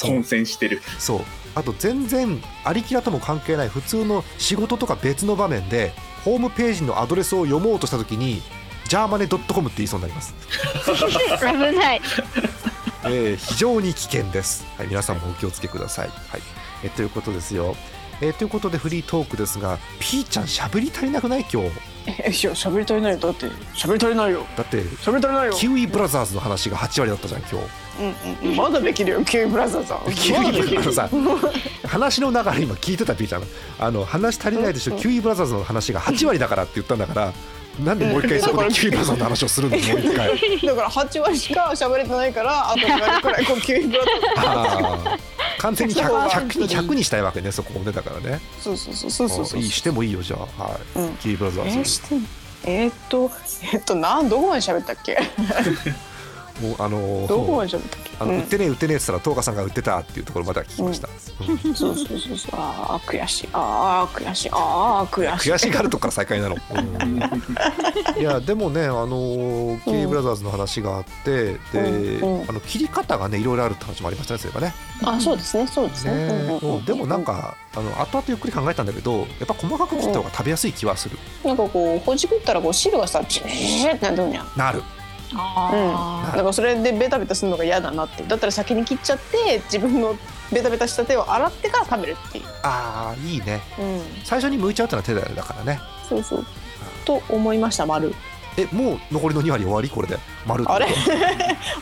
[SPEAKER 3] 混戦してる。
[SPEAKER 1] そうあと全然アリキラとも関係ない普通の仕事とか別の場面でホームページのアドレスを読もうとした時にジャーマネ .com って言いそうになります、
[SPEAKER 2] 危ない。
[SPEAKER 1] えー非常に危険です、はい、皆さんもお気をつけください、はい。えーということですよ、えーということでフリートークですがピーちゃん喋り足りなくない？今日。
[SPEAKER 4] えいや喋り足りないよ。だって喋り足りないよ。
[SPEAKER 1] だって
[SPEAKER 4] 喋り足りないよ。
[SPEAKER 1] キウイブラザーズの話が8割だったじゃん今日
[SPEAKER 4] うんうんうん。まだできるよキウイブラザーズさん
[SPEAKER 1] キウイブラザーズ。話の流れ今聞いてたピーちゃん。あの話足りないでしょ、キウイブラザーズの話が8割だからって言ったんだから。なんでもう一回そこで キウイブラザーズの話をするのもう一回。
[SPEAKER 4] だから8割しか喋れてないからあと2割くらいこうキウイブラザーズ
[SPEAKER 1] 完全に 100,
[SPEAKER 4] そこが
[SPEAKER 1] 100に100にしたいわけねそこをねだからね。
[SPEAKER 4] そうそうそうそうそうそう。
[SPEAKER 1] いいしてもいいよじゃあ。はい、
[SPEAKER 4] うん。
[SPEAKER 1] キウイブラザ
[SPEAKER 4] えー、
[SPEAKER 1] ーズ
[SPEAKER 4] してんえーっとえーっとなんどこまで喋ったっけ？
[SPEAKER 1] もうあの
[SPEAKER 4] どこまで喋ったっけ？
[SPEAKER 1] あの、
[SPEAKER 4] うん。
[SPEAKER 1] 売ってねえ売ってねえって言ったら東花さんが売ってたっていうところまでは聞きました、うん。
[SPEAKER 4] そうそうそうそう。ああ悔しい。ああ悔しい。ああ悔しい。
[SPEAKER 1] 悔しがるとこから再開なの、うん。いやでもねあのキウイブラザーズの話があってで、あの切り方がねいろいろあるって話もありましたねそういえばね。
[SPEAKER 4] あそうですね。そうですね。
[SPEAKER 1] ねでもなんかあの後々ゆっくり考えたんだけどやっぱ細かく切った方が食べやすい気はする、
[SPEAKER 4] なんかこうほじくったらこう汁がさジューってなってくんやん
[SPEAKER 1] なる
[SPEAKER 2] あ
[SPEAKER 4] だからそれでベタベタするのが嫌だなってだったら先に切っちゃって自分のベタベタした手を洗ってから食べるっていう、
[SPEAKER 1] あーいいね。
[SPEAKER 4] うん、
[SPEAKER 1] 最初に剥いちゃうってのは手だよねだからね。
[SPEAKER 4] そうそう。と思いました丸。
[SPEAKER 1] えもう残りの2割終わりこれで？丸
[SPEAKER 4] あれ？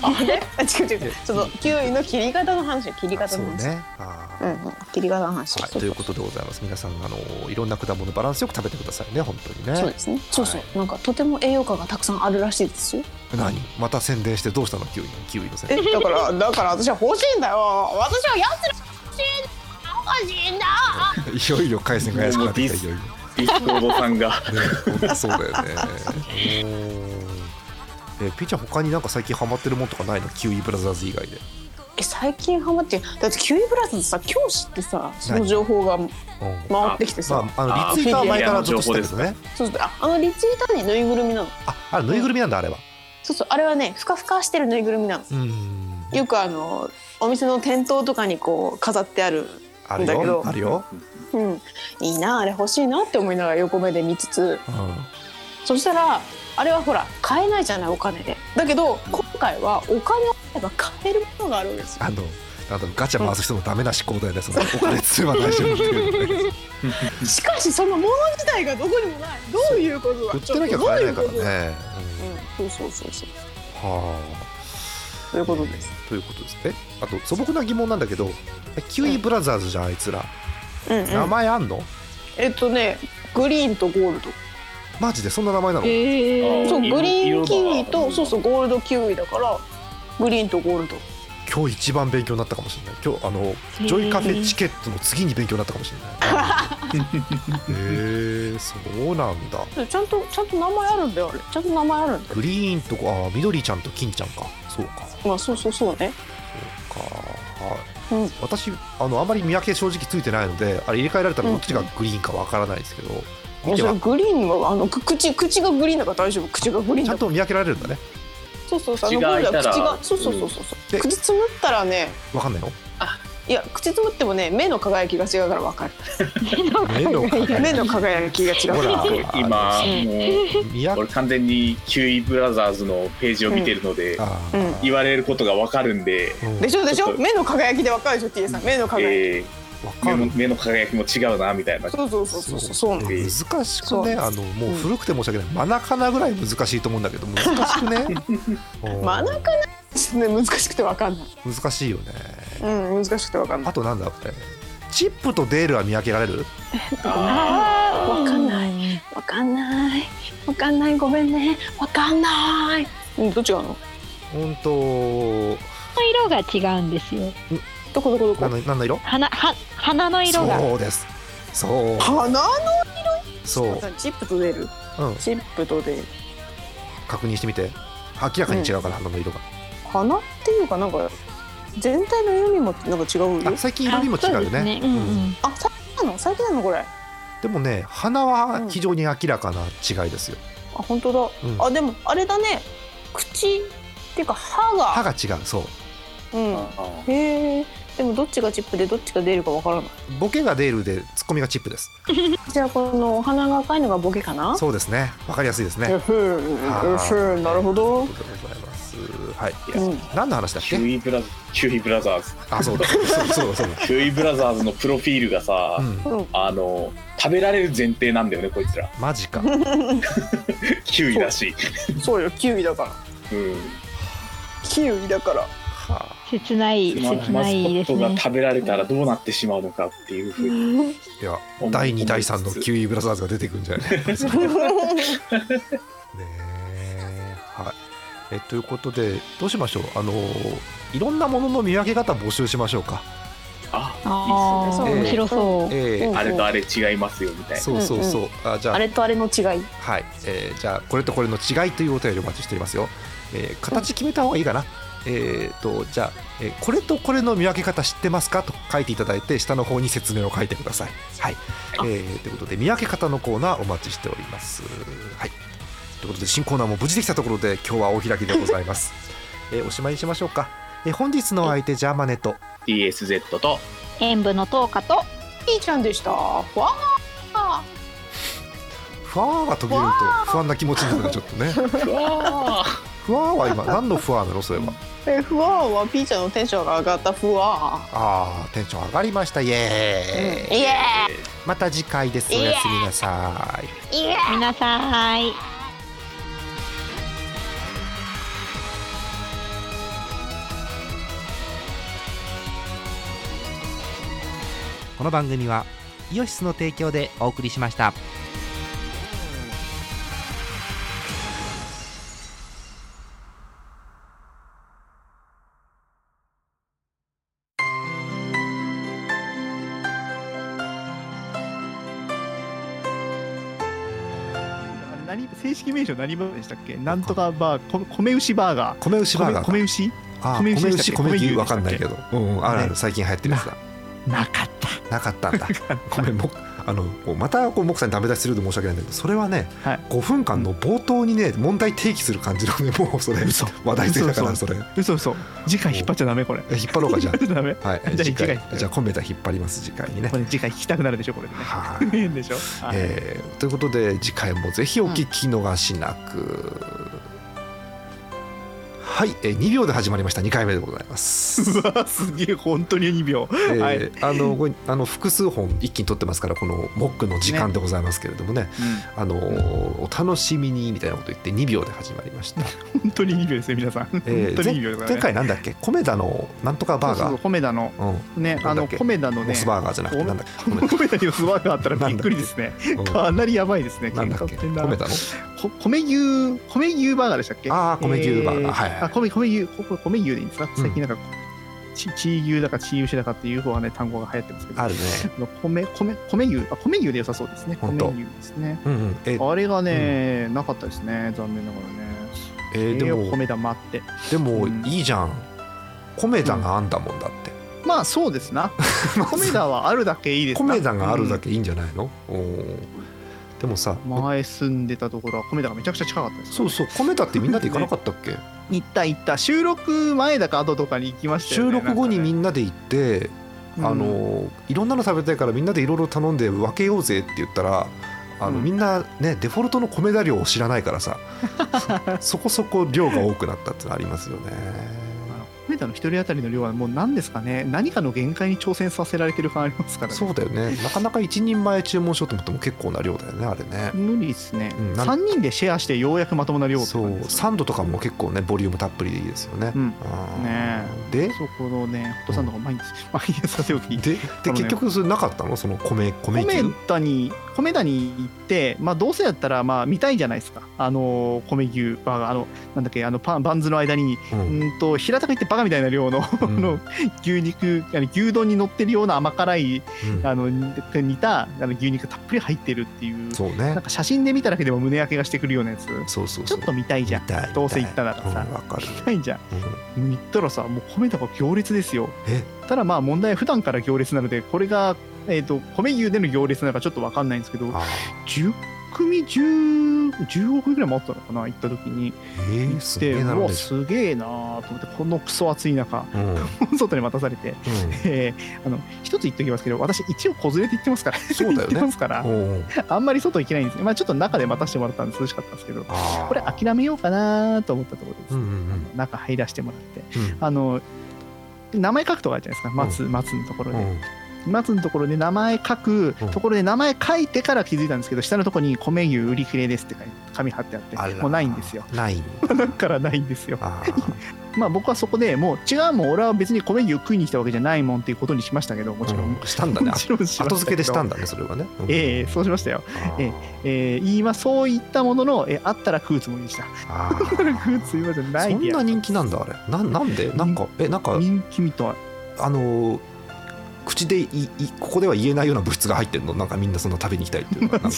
[SPEAKER 4] あれ？あ違う違う違う。そのキウイの切り方の話よ切り
[SPEAKER 1] あそう
[SPEAKER 4] 方の話。
[SPEAKER 1] ねあー
[SPEAKER 4] うんうん。切り方の話
[SPEAKER 1] はい、
[SPEAKER 4] そう
[SPEAKER 1] ということでございます。皆さんあのいろんな果物バランスよく食べてくださいね本当にね。
[SPEAKER 4] そうですね。そうそう、なんかとても栄養価がたくさんあるらしいですよ
[SPEAKER 1] 何？また宣伝してどうしたの？キウイキウイの宣
[SPEAKER 4] え
[SPEAKER 1] 伝
[SPEAKER 4] だからだから私は欲しいんだよ。私はやつら欲しいんだ欲しいんだ。
[SPEAKER 1] いよいよ回線が怪しくなってきたいよいよ。
[SPEAKER 3] ディスコードさんが。
[SPEAKER 1] ねそうだよね。えピーちゃん他になんか最近ハマってるもんとかないの？キウイブラザーズ以外で、
[SPEAKER 4] え最近ハマってだってキウイブラザーズさ今日知ってさその情報が
[SPEAKER 1] うん。
[SPEAKER 4] 回ってきてさ、
[SPEAKER 1] まあ、あのリツイートは前からずっとしてるんですね
[SPEAKER 4] そうああのリツイートはねぬいぐるみなの。
[SPEAKER 1] ああれぬいぐるみなんだあれは
[SPEAKER 4] そうそうあれはねふかふかしてるぬいぐるみなの。
[SPEAKER 1] うん。
[SPEAKER 4] よくあのお店の店頭とかにこう飾ってある
[SPEAKER 1] ある
[SPEAKER 4] だけど。
[SPEAKER 1] よ。あるよ、
[SPEAKER 4] うん。いいなあれ欲しいなって思いながら横目で見つつ。
[SPEAKER 1] うん、
[SPEAKER 4] そしたらあれはほら買えないじゃないお金で。だけど今回はお金をあれば買えるものがあるんですよ。
[SPEAKER 1] あのあのガチャ回す人のダメな思考だよね。そのお金積めば大丈夫っていうね
[SPEAKER 4] しかしそのもの自体がどこにもない。どういうことだ。
[SPEAKER 1] 売ってなきゃ買えないから
[SPEAKER 4] ちょっとどういう
[SPEAKER 1] ね、
[SPEAKER 4] そうそうそうそう
[SPEAKER 1] う。ん、は
[SPEAKER 4] そういうことです。
[SPEAKER 1] あということです。ねあと素朴な疑問なんだけどえキウイブラザーズじゃんあいつら、
[SPEAKER 4] うんうん。
[SPEAKER 1] 名前あんの？
[SPEAKER 4] えっとねグリーンとゴールド。
[SPEAKER 1] マジで？そんな名前なの、
[SPEAKER 2] えー。
[SPEAKER 4] そう
[SPEAKER 3] 色
[SPEAKER 4] グリーンキウイとそうそうゴールドキウイだからグリーンとゴールド
[SPEAKER 1] 今日一番勉強になったかもしれない。今日あのジョイカフェチケットの次に勉強になったかもしれない。へえそうなんだ。
[SPEAKER 4] ちゃんとちゃんと名前あるんだよ。あれちゃんと名前あるんだよ。
[SPEAKER 1] グリーンとあ緑ちゃんと金ちゃんか。そうか。
[SPEAKER 4] まあそうそうそうね。
[SPEAKER 1] そうか。はい、
[SPEAKER 4] うん。
[SPEAKER 1] 私あのあまり見分け正直ついてないのであれ入れ替えられたらどっちがグリーンかわからないですけど、見ては。
[SPEAKER 4] それグリーンはあのく口口がグリーンだから大丈夫。口がグリーンだ
[SPEAKER 1] ちゃんと見分けられるんだね
[SPEAKER 4] そうそうそう。あの
[SPEAKER 3] 口が開いたら。
[SPEAKER 4] 口がそうそうそうそうそう。
[SPEAKER 1] で
[SPEAKER 4] 口つむったらね。
[SPEAKER 1] わかんないの？
[SPEAKER 4] いや口つむってもね目の輝きが違うから分かる。
[SPEAKER 1] 目の輝
[SPEAKER 4] 目の輝きが違う。
[SPEAKER 1] ほら。
[SPEAKER 3] 今
[SPEAKER 4] うん。
[SPEAKER 3] もう俺完全にキウイブラザーズのページを見てるので、
[SPEAKER 1] あ
[SPEAKER 4] うん。
[SPEAKER 1] ー
[SPEAKER 3] 言われることがわかるんで、
[SPEAKER 1] うん。
[SPEAKER 4] でしょでし
[SPEAKER 3] ちょ
[SPEAKER 4] 目の輝きで分かるでしょ T さん。目の輝き、
[SPEAKER 3] えー目の目の輝きも違うなみたいな。
[SPEAKER 4] そうそうそうそう。そう
[SPEAKER 1] 難しくねあのもう古くて申し訳ない。マナカナぐらい難しいと思うんだけど難しくね。うん。
[SPEAKER 4] マナカナね難しくて分かんない。
[SPEAKER 1] 難しいよね。
[SPEAKER 4] うん難しくて分かんない。
[SPEAKER 1] あとなんだえチップとデールは見分けられる？
[SPEAKER 3] あ
[SPEAKER 4] 分かんない。分かんない。分かんない。ごめんね。分かんない。うんどっちがの？
[SPEAKER 1] 本当
[SPEAKER 2] 色が違うんですよ
[SPEAKER 4] どこどこどこ
[SPEAKER 1] 何の何の色？
[SPEAKER 2] 花は花の色が。
[SPEAKER 1] そうです。そう。
[SPEAKER 4] 花の
[SPEAKER 1] そう、
[SPEAKER 4] チップと出る？
[SPEAKER 1] うん、
[SPEAKER 4] チップと出る。
[SPEAKER 1] 確認してみて。明らかに違うから花の色が、
[SPEAKER 4] 花っていうかなんか全体の色味もなんか違うよ
[SPEAKER 1] あ最近色味も違うよ
[SPEAKER 2] あそうです
[SPEAKER 1] ね。
[SPEAKER 2] うんうん。
[SPEAKER 4] あ最近なの？最近なのこれ？あ
[SPEAKER 1] でもね花は非常に明らかな違いですよ、
[SPEAKER 4] 本当だ、
[SPEAKER 1] うん。
[SPEAKER 4] あでもあれだね。口っていうか歯が。
[SPEAKER 1] 歯が違うそう。
[SPEAKER 4] うん。
[SPEAKER 3] あ。
[SPEAKER 4] へえでもどっちがチップでどっちが出るかわからない。
[SPEAKER 1] ボケがデールでツッコミがチップです。
[SPEAKER 4] じゃあこのお花が赤いのがボケかな？
[SPEAKER 1] そうですね。わかりやすいですね。
[SPEAKER 4] うふううふなるほど。
[SPEAKER 1] ということでございます。はい。
[SPEAKER 4] うん。
[SPEAKER 1] 何の話だっけ？
[SPEAKER 3] キウイブラキウイブラザーズ。
[SPEAKER 1] あそうだ。そうだそうだそうだ。
[SPEAKER 3] キウイブラザーズのプロフィールがさ、
[SPEAKER 1] うん。
[SPEAKER 4] うん
[SPEAKER 3] あの食べられる前提なんだよねこいつら。
[SPEAKER 1] マジか。
[SPEAKER 3] キウイだし
[SPEAKER 4] そう。よキウイだから。
[SPEAKER 3] うん。
[SPEAKER 4] キウイだから
[SPEAKER 1] は
[SPEAKER 2] 切ない
[SPEAKER 3] マ
[SPEAKER 2] 切ない
[SPEAKER 3] マ
[SPEAKER 2] ですね。
[SPEAKER 3] スコットが食べられたらどうなってしまうのかっていうふうに。
[SPEAKER 1] あ いや第2第3のキウイブラザーズが出てくるんじゃない ねえ。はい。えということでどうしましょう？あのいろんなものの見分け方募集しましょうか。
[SPEAKER 3] あ
[SPEAKER 2] ああ
[SPEAKER 4] そう
[SPEAKER 2] 面白そう。
[SPEAKER 1] ええ
[SPEAKER 4] うん
[SPEAKER 3] あれとあれ違いますよみたいな。
[SPEAKER 1] そうそうそう、あじゃあ。
[SPEAKER 4] あれとあれの違い。
[SPEAKER 1] はい、えーじゃあこれとこれの違いというお便りお待ちしておりますよ。えー形決めた方がいいかなえー、とじゃあ、えーこれとこれの見分け方知ってますかと書いていただいて下の方に説明を書いてください。はい、えーということで見分け方のコーナーお待ちしております。はい、ということで新コーナーも無事できたところで今日はお開きでございます。えーおしまいにしましょうか。えー本日のお相手ジャーマネと
[SPEAKER 3] DSZ と
[SPEAKER 2] 演舞の10日と
[SPEAKER 4] いいちゃんでしたわあ
[SPEAKER 1] ふわーが途切れると不安な気持ちになるねちょっとね。
[SPEAKER 3] うわ
[SPEAKER 1] ふわーは今何のふわーなの？それは。
[SPEAKER 4] えふわーはピーちゃんのテンションが上がったふわ
[SPEAKER 1] あーテンション上がりました。イエーイ。
[SPEAKER 6] イエ
[SPEAKER 1] また次回ですおやすみなさい。
[SPEAKER 6] ーイ。イエーイ
[SPEAKER 2] 皆さい。
[SPEAKER 8] この番組はイオシスの提供でお送りしました
[SPEAKER 9] 何正式名称何バーでしたっけ？なんとかバー米米牛バーガー。
[SPEAKER 1] 米牛バーガーか。
[SPEAKER 9] 米米牛？米牛
[SPEAKER 1] 米牛わかんないけど、うんうん、あるある
[SPEAKER 9] ね。
[SPEAKER 1] 最近流行ってるやつだ。
[SPEAKER 9] なかった。
[SPEAKER 1] なかったんだ。ごめんもあのこうまたこう木さんにダメ出しすると申し訳ないんだけどそれはね、
[SPEAKER 9] はい。
[SPEAKER 1] 5分間の冒頭にね問題提起する感じのねもうそれ
[SPEAKER 9] 嘘。
[SPEAKER 1] 話題性だから
[SPEAKER 9] 嘘
[SPEAKER 1] それ。
[SPEAKER 9] 嘘嘘。次回引っ張っちゃダメこれ。
[SPEAKER 1] え引っ張ろうかじゃ
[SPEAKER 9] 引っ張っちゃダメ。
[SPEAKER 1] あはい。
[SPEAKER 9] じゃあ
[SPEAKER 1] 次回。じゃあコンベタ引っ張ります次回にね。
[SPEAKER 9] これ次回聞きたくなるでしょこれでね。
[SPEAKER 1] はい。
[SPEAKER 9] 変でしょ。はい。
[SPEAKER 1] えーということで次回もぜひお聞き逃しなく、はい、えー、2秒で始まりました。2回目でございます。
[SPEAKER 9] すげえ本当に2秒。
[SPEAKER 1] えー
[SPEAKER 9] はい。
[SPEAKER 1] あのこれあの複数本一気に撮ってますからこのモックの時間でございますけれどもね。あのお楽しみにみたいなこと言って2秒で始まりました、
[SPEAKER 9] 本当に2秒ですね皆さん。本当
[SPEAKER 1] えー
[SPEAKER 9] に2秒だからね
[SPEAKER 1] 前前回なんだっけ？コメダのなんとかバーガー。
[SPEAKER 9] コメダの
[SPEAKER 1] うん。
[SPEAKER 9] ねあのコメダのね。
[SPEAKER 1] モスバーガーじゃなくてなんだっけ？コメ
[SPEAKER 9] ダ。にモスバーガーあったらびっくりですね。
[SPEAKER 1] うん。
[SPEAKER 9] かなりやばいですね
[SPEAKER 1] なんだっけ？コメダの？
[SPEAKER 9] こ米牛米牛バーガーでしたっけ？
[SPEAKER 1] あー米牛バーガー。はいはい
[SPEAKER 9] あ米米牛米牛でいいんですか？最近なんかちチー牛だかチー牛だかっていう方がね単語が流行ってますけど。
[SPEAKER 1] あるね。
[SPEAKER 9] 米米米牛あ米牛で良さそうですね。米牛ですね。
[SPEAKER 1] うんうん。え
[SPEAKER 9] あれがね、なかったですね。残念ながらね。
[SPEAKER 1] えーでも
[SPEAKER 9] ええ米田待って。
[SPEAKER 1] でも
[SPEAKER 9] うん。
[SPEAKER 1] いいじゃん。コメダがあんだもんだって、
[SPEAKER 9] まあそうですな。米田はあるだけいいです
[SPEAKER 1] コ
[SPEAKER 9] な。
[SPEAKER 1] メダがあるだけいいんじゃないの、うんでもさ
[SPEAKER 9] うん前住んでたところは米田がめちゃくちゃ近かったです。
[SPEAKER 1] そうそうコメダってみんなで行かなかったっけ？
[SPEAKER 9] 行った行った。収録前だか後とかに行きましたよ
[SPEAKER 1] 収
[SPEAKER 9] ね
[SPEAKER 1] 録後にみ
[SPEAKER 9] なん
[SPEAKER 1] んなで行って、あのいろんなの食べたいからみんなでいろいろ頼んで分けようぜって言ったらあの、
[SPEAKER 9] うん。
[SPEAKER 1] みんなねデフォルトの米田量を知らないからさそ そこそこ量が多くなったってのありますよね。
[SPEAKER 9] あの米田の一人当たりの量はもう何ですかね。何かの限界に挑戦させられてる感ありますからね。
[SPEAKER 1] そうだよね。なかなか一人前注文しようと思っても結構な量だよねあれね。
[SPEAKER 9] 無理ですね、
[SPEAKER 1] うんなん
[SPEAKER 9] 3人でシェアしてようやくまともな量って
[SPEAKER 1] そうサンドとかも結構ねボリュームたっぷりでいいですよね。
[SPEAKER 9] うん。ね
[SPEAKER 1] で？
[SPEAKER 9] そこのねホットサンドが毎日毎日させおき
[SPEAKER 1] でで
[SPEAKER 9] あのね
[SPEAKER 1] 結局それなかったの？その米米
[SPEAKER 9] 米
[SPEAKER 1] 牛
[SPEAKER 9] 田に米田に行ってまあどうせやったらまあ見たいじゃないですか。あの米牛バーガーあのなんだっけあのパンバンズの間に
[SPEAKER 1] う
[SPEAKER 9] うんんと平たく言ってバカみたいな量のの牛肉あの牛丼に乗ってるような甘辛い
[SPEAKER 1] うん。
[SPEAKER 9] あの煮たあの牛肉たっぷり入ってるっていう
[SPEAKER 1] そうね。
[SPEAKER 9] なんか写真で見ただけでも胸焼けがしてくるようなやつ。
[SPEAKER 1] そうそうそう。
[SPEAKER 9] ちょっと見たいじゃん。どうせ行ったならさ。
[SPEAKER 1] うん
[SPEAKER 9] 見たいじゃん。
[SPEAKER 1] うん。
[SPEAKER 9] 行ったらさもう米田が行列ですよ。
[SPEAKER 1] え？
[SPEAKER 9] ただまあ問題は普段から行列なのでこれが、えー、と米牛での行列なのかちょっと分かんないんですけど
[SPEAKER 1] あ
[SPEAKER 9] 10組 10, 10億ぐらいもあったのかな行った時に。
[SPEAKER 1] ーえ
[SPEAKER 9] 行っ
[SPEAKER 1] ー、すげ
[SPEAKER 9] てうわ
[SPEAKER 1] えなのね
[SPEAKER 9] すげえなと思ってこのクソ暑い中
[SPEAKER 1] うん。うん
[SPEAKER 9] 外に待たされて、えーあの一つ言っておきますけど私一応子連れて行ってますから。
[SPEAKER 1] そうだよね。
[SPEAKER 9] 行ってますから。
[SPEAKER 1] うん
[SPEAKER 9] あんまり外行けないんです。ねまあちょっと中で待たせてもらったんで涼しかったんです。けどこれ諦めようかなと思ったところです、
[SPEAKER 1] うんうんうん。
[SPEAKER 9] 中入らせてもらって。
[SPEAKER 1] うん。
[SPEAKER 9] あの名前書くとこあるじゃないですか。松,、松のところで、
[SPEAKER 1] うん
[SPEAKER 9] 松のところで名前書く
[SPEAKER 1] うん。
[SPEAKER 9] ところで名前書いてから気づいたんですけど下のところに米牛売り切れですって書いて紙貼ってあってもうないんですよ。
[SPEAKER 1] ない。
[SPEAKER 9] だからないんですよ。
[SPEAKER 1] あー。
[SPEAKER 9] まあ僕はそこでもう違うもん俺は別に米牛食いに来たわけじゃないもんっていうことにしましたけどもちろん、
[SPEAKER 1] うんしたんだね。
[SPEAKER 9] もちろんし
[SPEAKER 1] 後付けでしたんだねそれはね。うん。
[SPEAKER 9] ええそうしましたよ、
[SPEAKER 1] あー。
[SPEAKER 9] えー今そういったものの、えーあったら食うつもりでした。
[SPEAKER 1] あー。
[SPEAKER 9] 食うつもりじゃない
[SPEAKER 1] そんな人気なんだあれ。ななんで？なんかえなんか
[SPEAKER 9] 人気みたい。
[SPEAKER 1] あのー口でいいここでは言えないような物質が入ってるの？なんかみんなその食べに行きたいっていうのは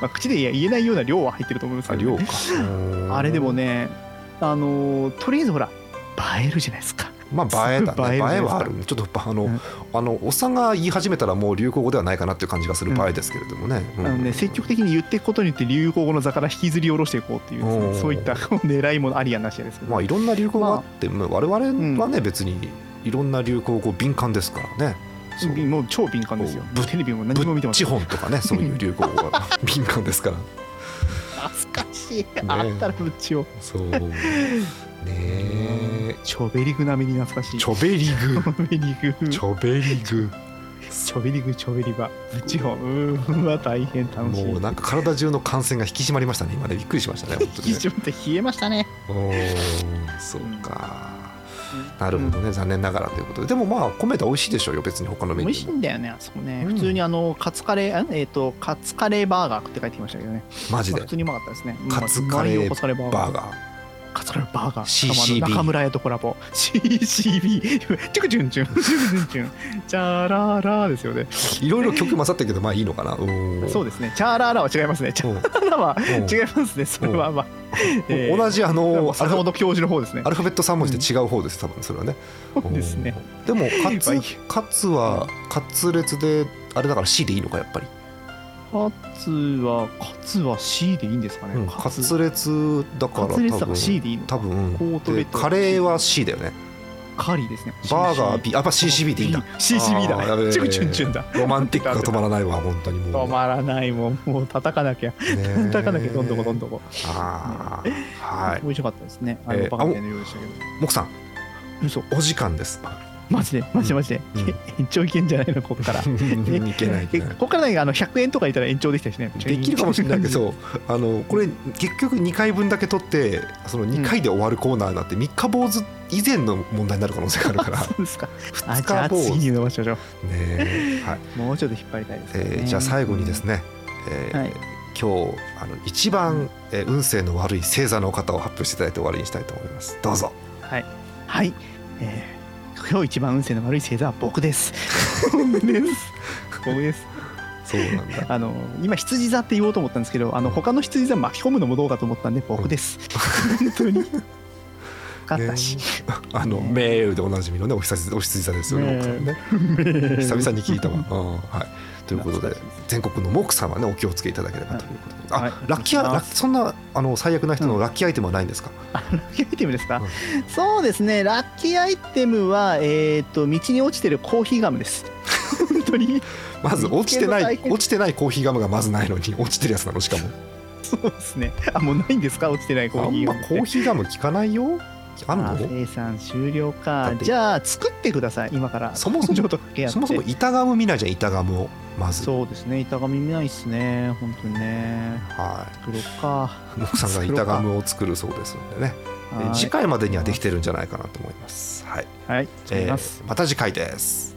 [SPEAKER 9] まあ、口で言えないような量は入ってると思うんですけど、
[SPEAKER 1] あ量か。
[SPEAKER 9] あれでもねあのとりあえずほら映えるじゃないですか。
[SPEAKER 1] まあ映えだね。映えはある。ねちょっとあの、
[SPEAKER 9] うん
[SPEAKER 1] あのおっさんが言い始めたらもう流行語ではないかなっていう感じがする場合ですけれどもね、うん。
[SPEAKER 9] あのね、積極的に言っていくことによって流行語の座から引きずり下ろしていこうっていうね、そういった狙いもありやなしやですけど、
[SPEAKER 1] まあいろんな流行語があって、まあ。我々はね、別にいろんな流行語敏感ですからね
[SPEAKER 9] もう超敏感ですよ。
[SPEAKER 1] ぶ
[SPEAKER 9] テレビも何も見てます
[SPEAKER 1] 地本とかね。そういう流行語が。敏感ですから。
[SPEAKER 9] 懐かしい、あったらぶっちを
[SPEAKER 1] そう。ねえ。
[SPEAKER 9] チョベリグ並みに懐かしい
[SPEAKER 1] チョベリグ。
[SPEAKER 9] チョベリグ。
[SPEAKER 1] チョベリグ。
[SPEAKER 9] チョベリグチョベリバ。ぶちをうーん。わ大変楽しい。
[SPEAKER 1] もうなんか体中の感染が引き締まりましたね。今ね。びっくりしましたね。本当にね。
[SPEAKER 9] 引き締まって冷えましたね。
[SPEAKER 1] おーそうか、なるほどね、残念ながらということで。でもまあ米田美味しいでしょうよ別に他のメ
[SPEAKER 9] 美味しいんだよねあそこね、
[SPEAKER 1] うん。
[SPEAKER 9] 普通にあのカツカレーあえっ、とカツカレーバーガーって書いてきましたけどね。
[SPEAKER 1] マジで。
[SPEAKER 9] まあ普通にうまかったですね。
[SPEAKER 1] カツカレー。
[SPEAKER 9] バーガーカツカレーバーガー中村屋とコラボ。CCB チュクチュンチュン。チュクチュンチュン。チャララですよね。
[SPEAKER 1] いろいろ曲混ざったけどまあいいのかな。うん。
[SPEAKER 9] そうですね。チャララは違いますね。チャララは
[SPEAKER 1] うん
[SPEAKER 9] 違いますね。それはまあ。えー
[SPEAKER 1] 同じあの
[SPEAKER 9] 坂本教授の方ですね。
[SPEAKER 1] アルファベット3文字で違う方です多分それはね。
[SPEAKER 9] そうですね。
[SPEAKER 1] でもカツ
[SPEAKER 9] まあいい。
[SPEAKER 1] カツはカツ列であれだから C でいいのかやっぱり、
[SPEAKER 9] カツはカツは C でいいんですかね、
[SPEAKER 1] うん、カツ。列だから
[SPEAKER 9] カツレツだから
[SPEAKER 1] 多分。
[SPEAKER 9] C でいいの？
[SPEAKER 1] 多分。
[SPEAKER 9] コートレ
[SPEAKER 1] カレーは C だよね。
[SPEAKER 9] カリーですね。
[SPEAKER 1] バーガー B あやっぱ CCB でいいんだ。
[SPEAKER 9] CCB だチュクチュンチュンだ。
[SPEAKER 1] ロマンティックが止まらないわ本当にもう。
[SPEAKER 9] 止まらないもん。もう叩かなきゃ。
[SPEAKER 1] ね
[SPEAKER 9] 叩かなきゃどんどこどんどこ。
[SPEAKER 1] ああはい。
[SPEAKER 9] 美味しかったですね。あ
[SPEAKER 1] えー
[SPEAKER 9] のバカみたいな量でしたけど。
[SPEAKER 1] モクさん。
[SPEAKER 9] 嘘。
[SPEAKER 1] お時間です
[SPEAKER 9] マジでマジでマジで、
[SPEAKER 1] うん。
[SPEAKER 9] 延長いけんじゃないのここから。
[SPEAKER 1] いけないいけ
[SPEAKER 9] え
[SPEAKER 1] ない。
[SPEAKER 9] ここからねあの100円とかいたら延長できたしね
[SPEAKER 1] できるかもしれないけどあのこれ結局2回分だけ取ってその2回で終わるコーナーになって三日坊主以前の問題になる可能性があるから。
[SPEAKER 9] そうですか。あ
[SPEAKER 1] 2
[SPEAKER 9] じゃあ
[SPEAKER 1] 日坊主
[SPEAKER 9] 次に伸ばしましょう。
[SPEAKER 1] ね はい。
[SPEAKER 9] もうちょっと引っ張りたいですね、
[SPEAKER 1] えーじゃあ最後にですね、えー
[SPEAKER 9] はい。
[SPEAKER 1] 今日あの一番、えー運勢の悪い星座の方を発表していただいて終わりにしたいと思います。どうぞ。
[SPEAKER 9] はい、はい。えー今日一番運勢の悪い星座は僕です。僕です。僕です。
[SPEAKER 1] そうなんだ。
[SPEAKER 9] あの今羊座って言おうと思ったんですけどあの他の羊座巻き込むのもどうかと思ったんで僕です。本当に。勝ったし、
[SPEAKER 1] ねあのメールでおなじみのねお羊お羊座ですよね
[SPEAKER 9] ね
[SPEAKER 1] ね。久々に聞いたわ、うんはいということで全国のモクさんはねお気をつけいただければということで、
[SPEAKER 9] はい。
[SPEAKER 1] あラッキーアラッそんなあの最悪な人の
[SPEAKER 9] うん。
[SPEAKER 1] ラッキーアイテムはないんですか、
[SPEAKER 9] ラッキーアイテムですか、
[SPEAKER 1] うん。
[SPEAKER 9] そうですね。ラッキーアイテムはえっ、と道に落ちてるコーヒーガムです。本当に。
[SPEAKER 1] まず落ちてない落ちてないコーヒーガムがまずないのに落ちてるやつなのしかも。
[SPEAKER 9] そうですね。あもうないんですか？落ちてないコーヒーガム
[SPEAKER 1] コーヒーガム聞かないよ。あんの？
[SPEAKER 9] あ生産終了
[SPEAKER 1] だ
[SPEAKER 9] かじゃあ作ってください。今から。
[SPEAKER 1] そもそもそもそも板ガム見ないじゃん板ガムをまず。
[SPEAKER 9] そうですね。板紙見ないっすね。本当にね。
[SPEAKER 1] は
[SPEAKER 9] 作ろうか。
[SPEAKER 1] いモクさんが板ガムを作るそうですのでね。次回までにはできてるんじゃないかなと思います。はい、
[SPEAKER 9] はい。作り
[SPEAKER 1] えー
[SPEAKER 9] ます、
[SPEAKER 1] また次回です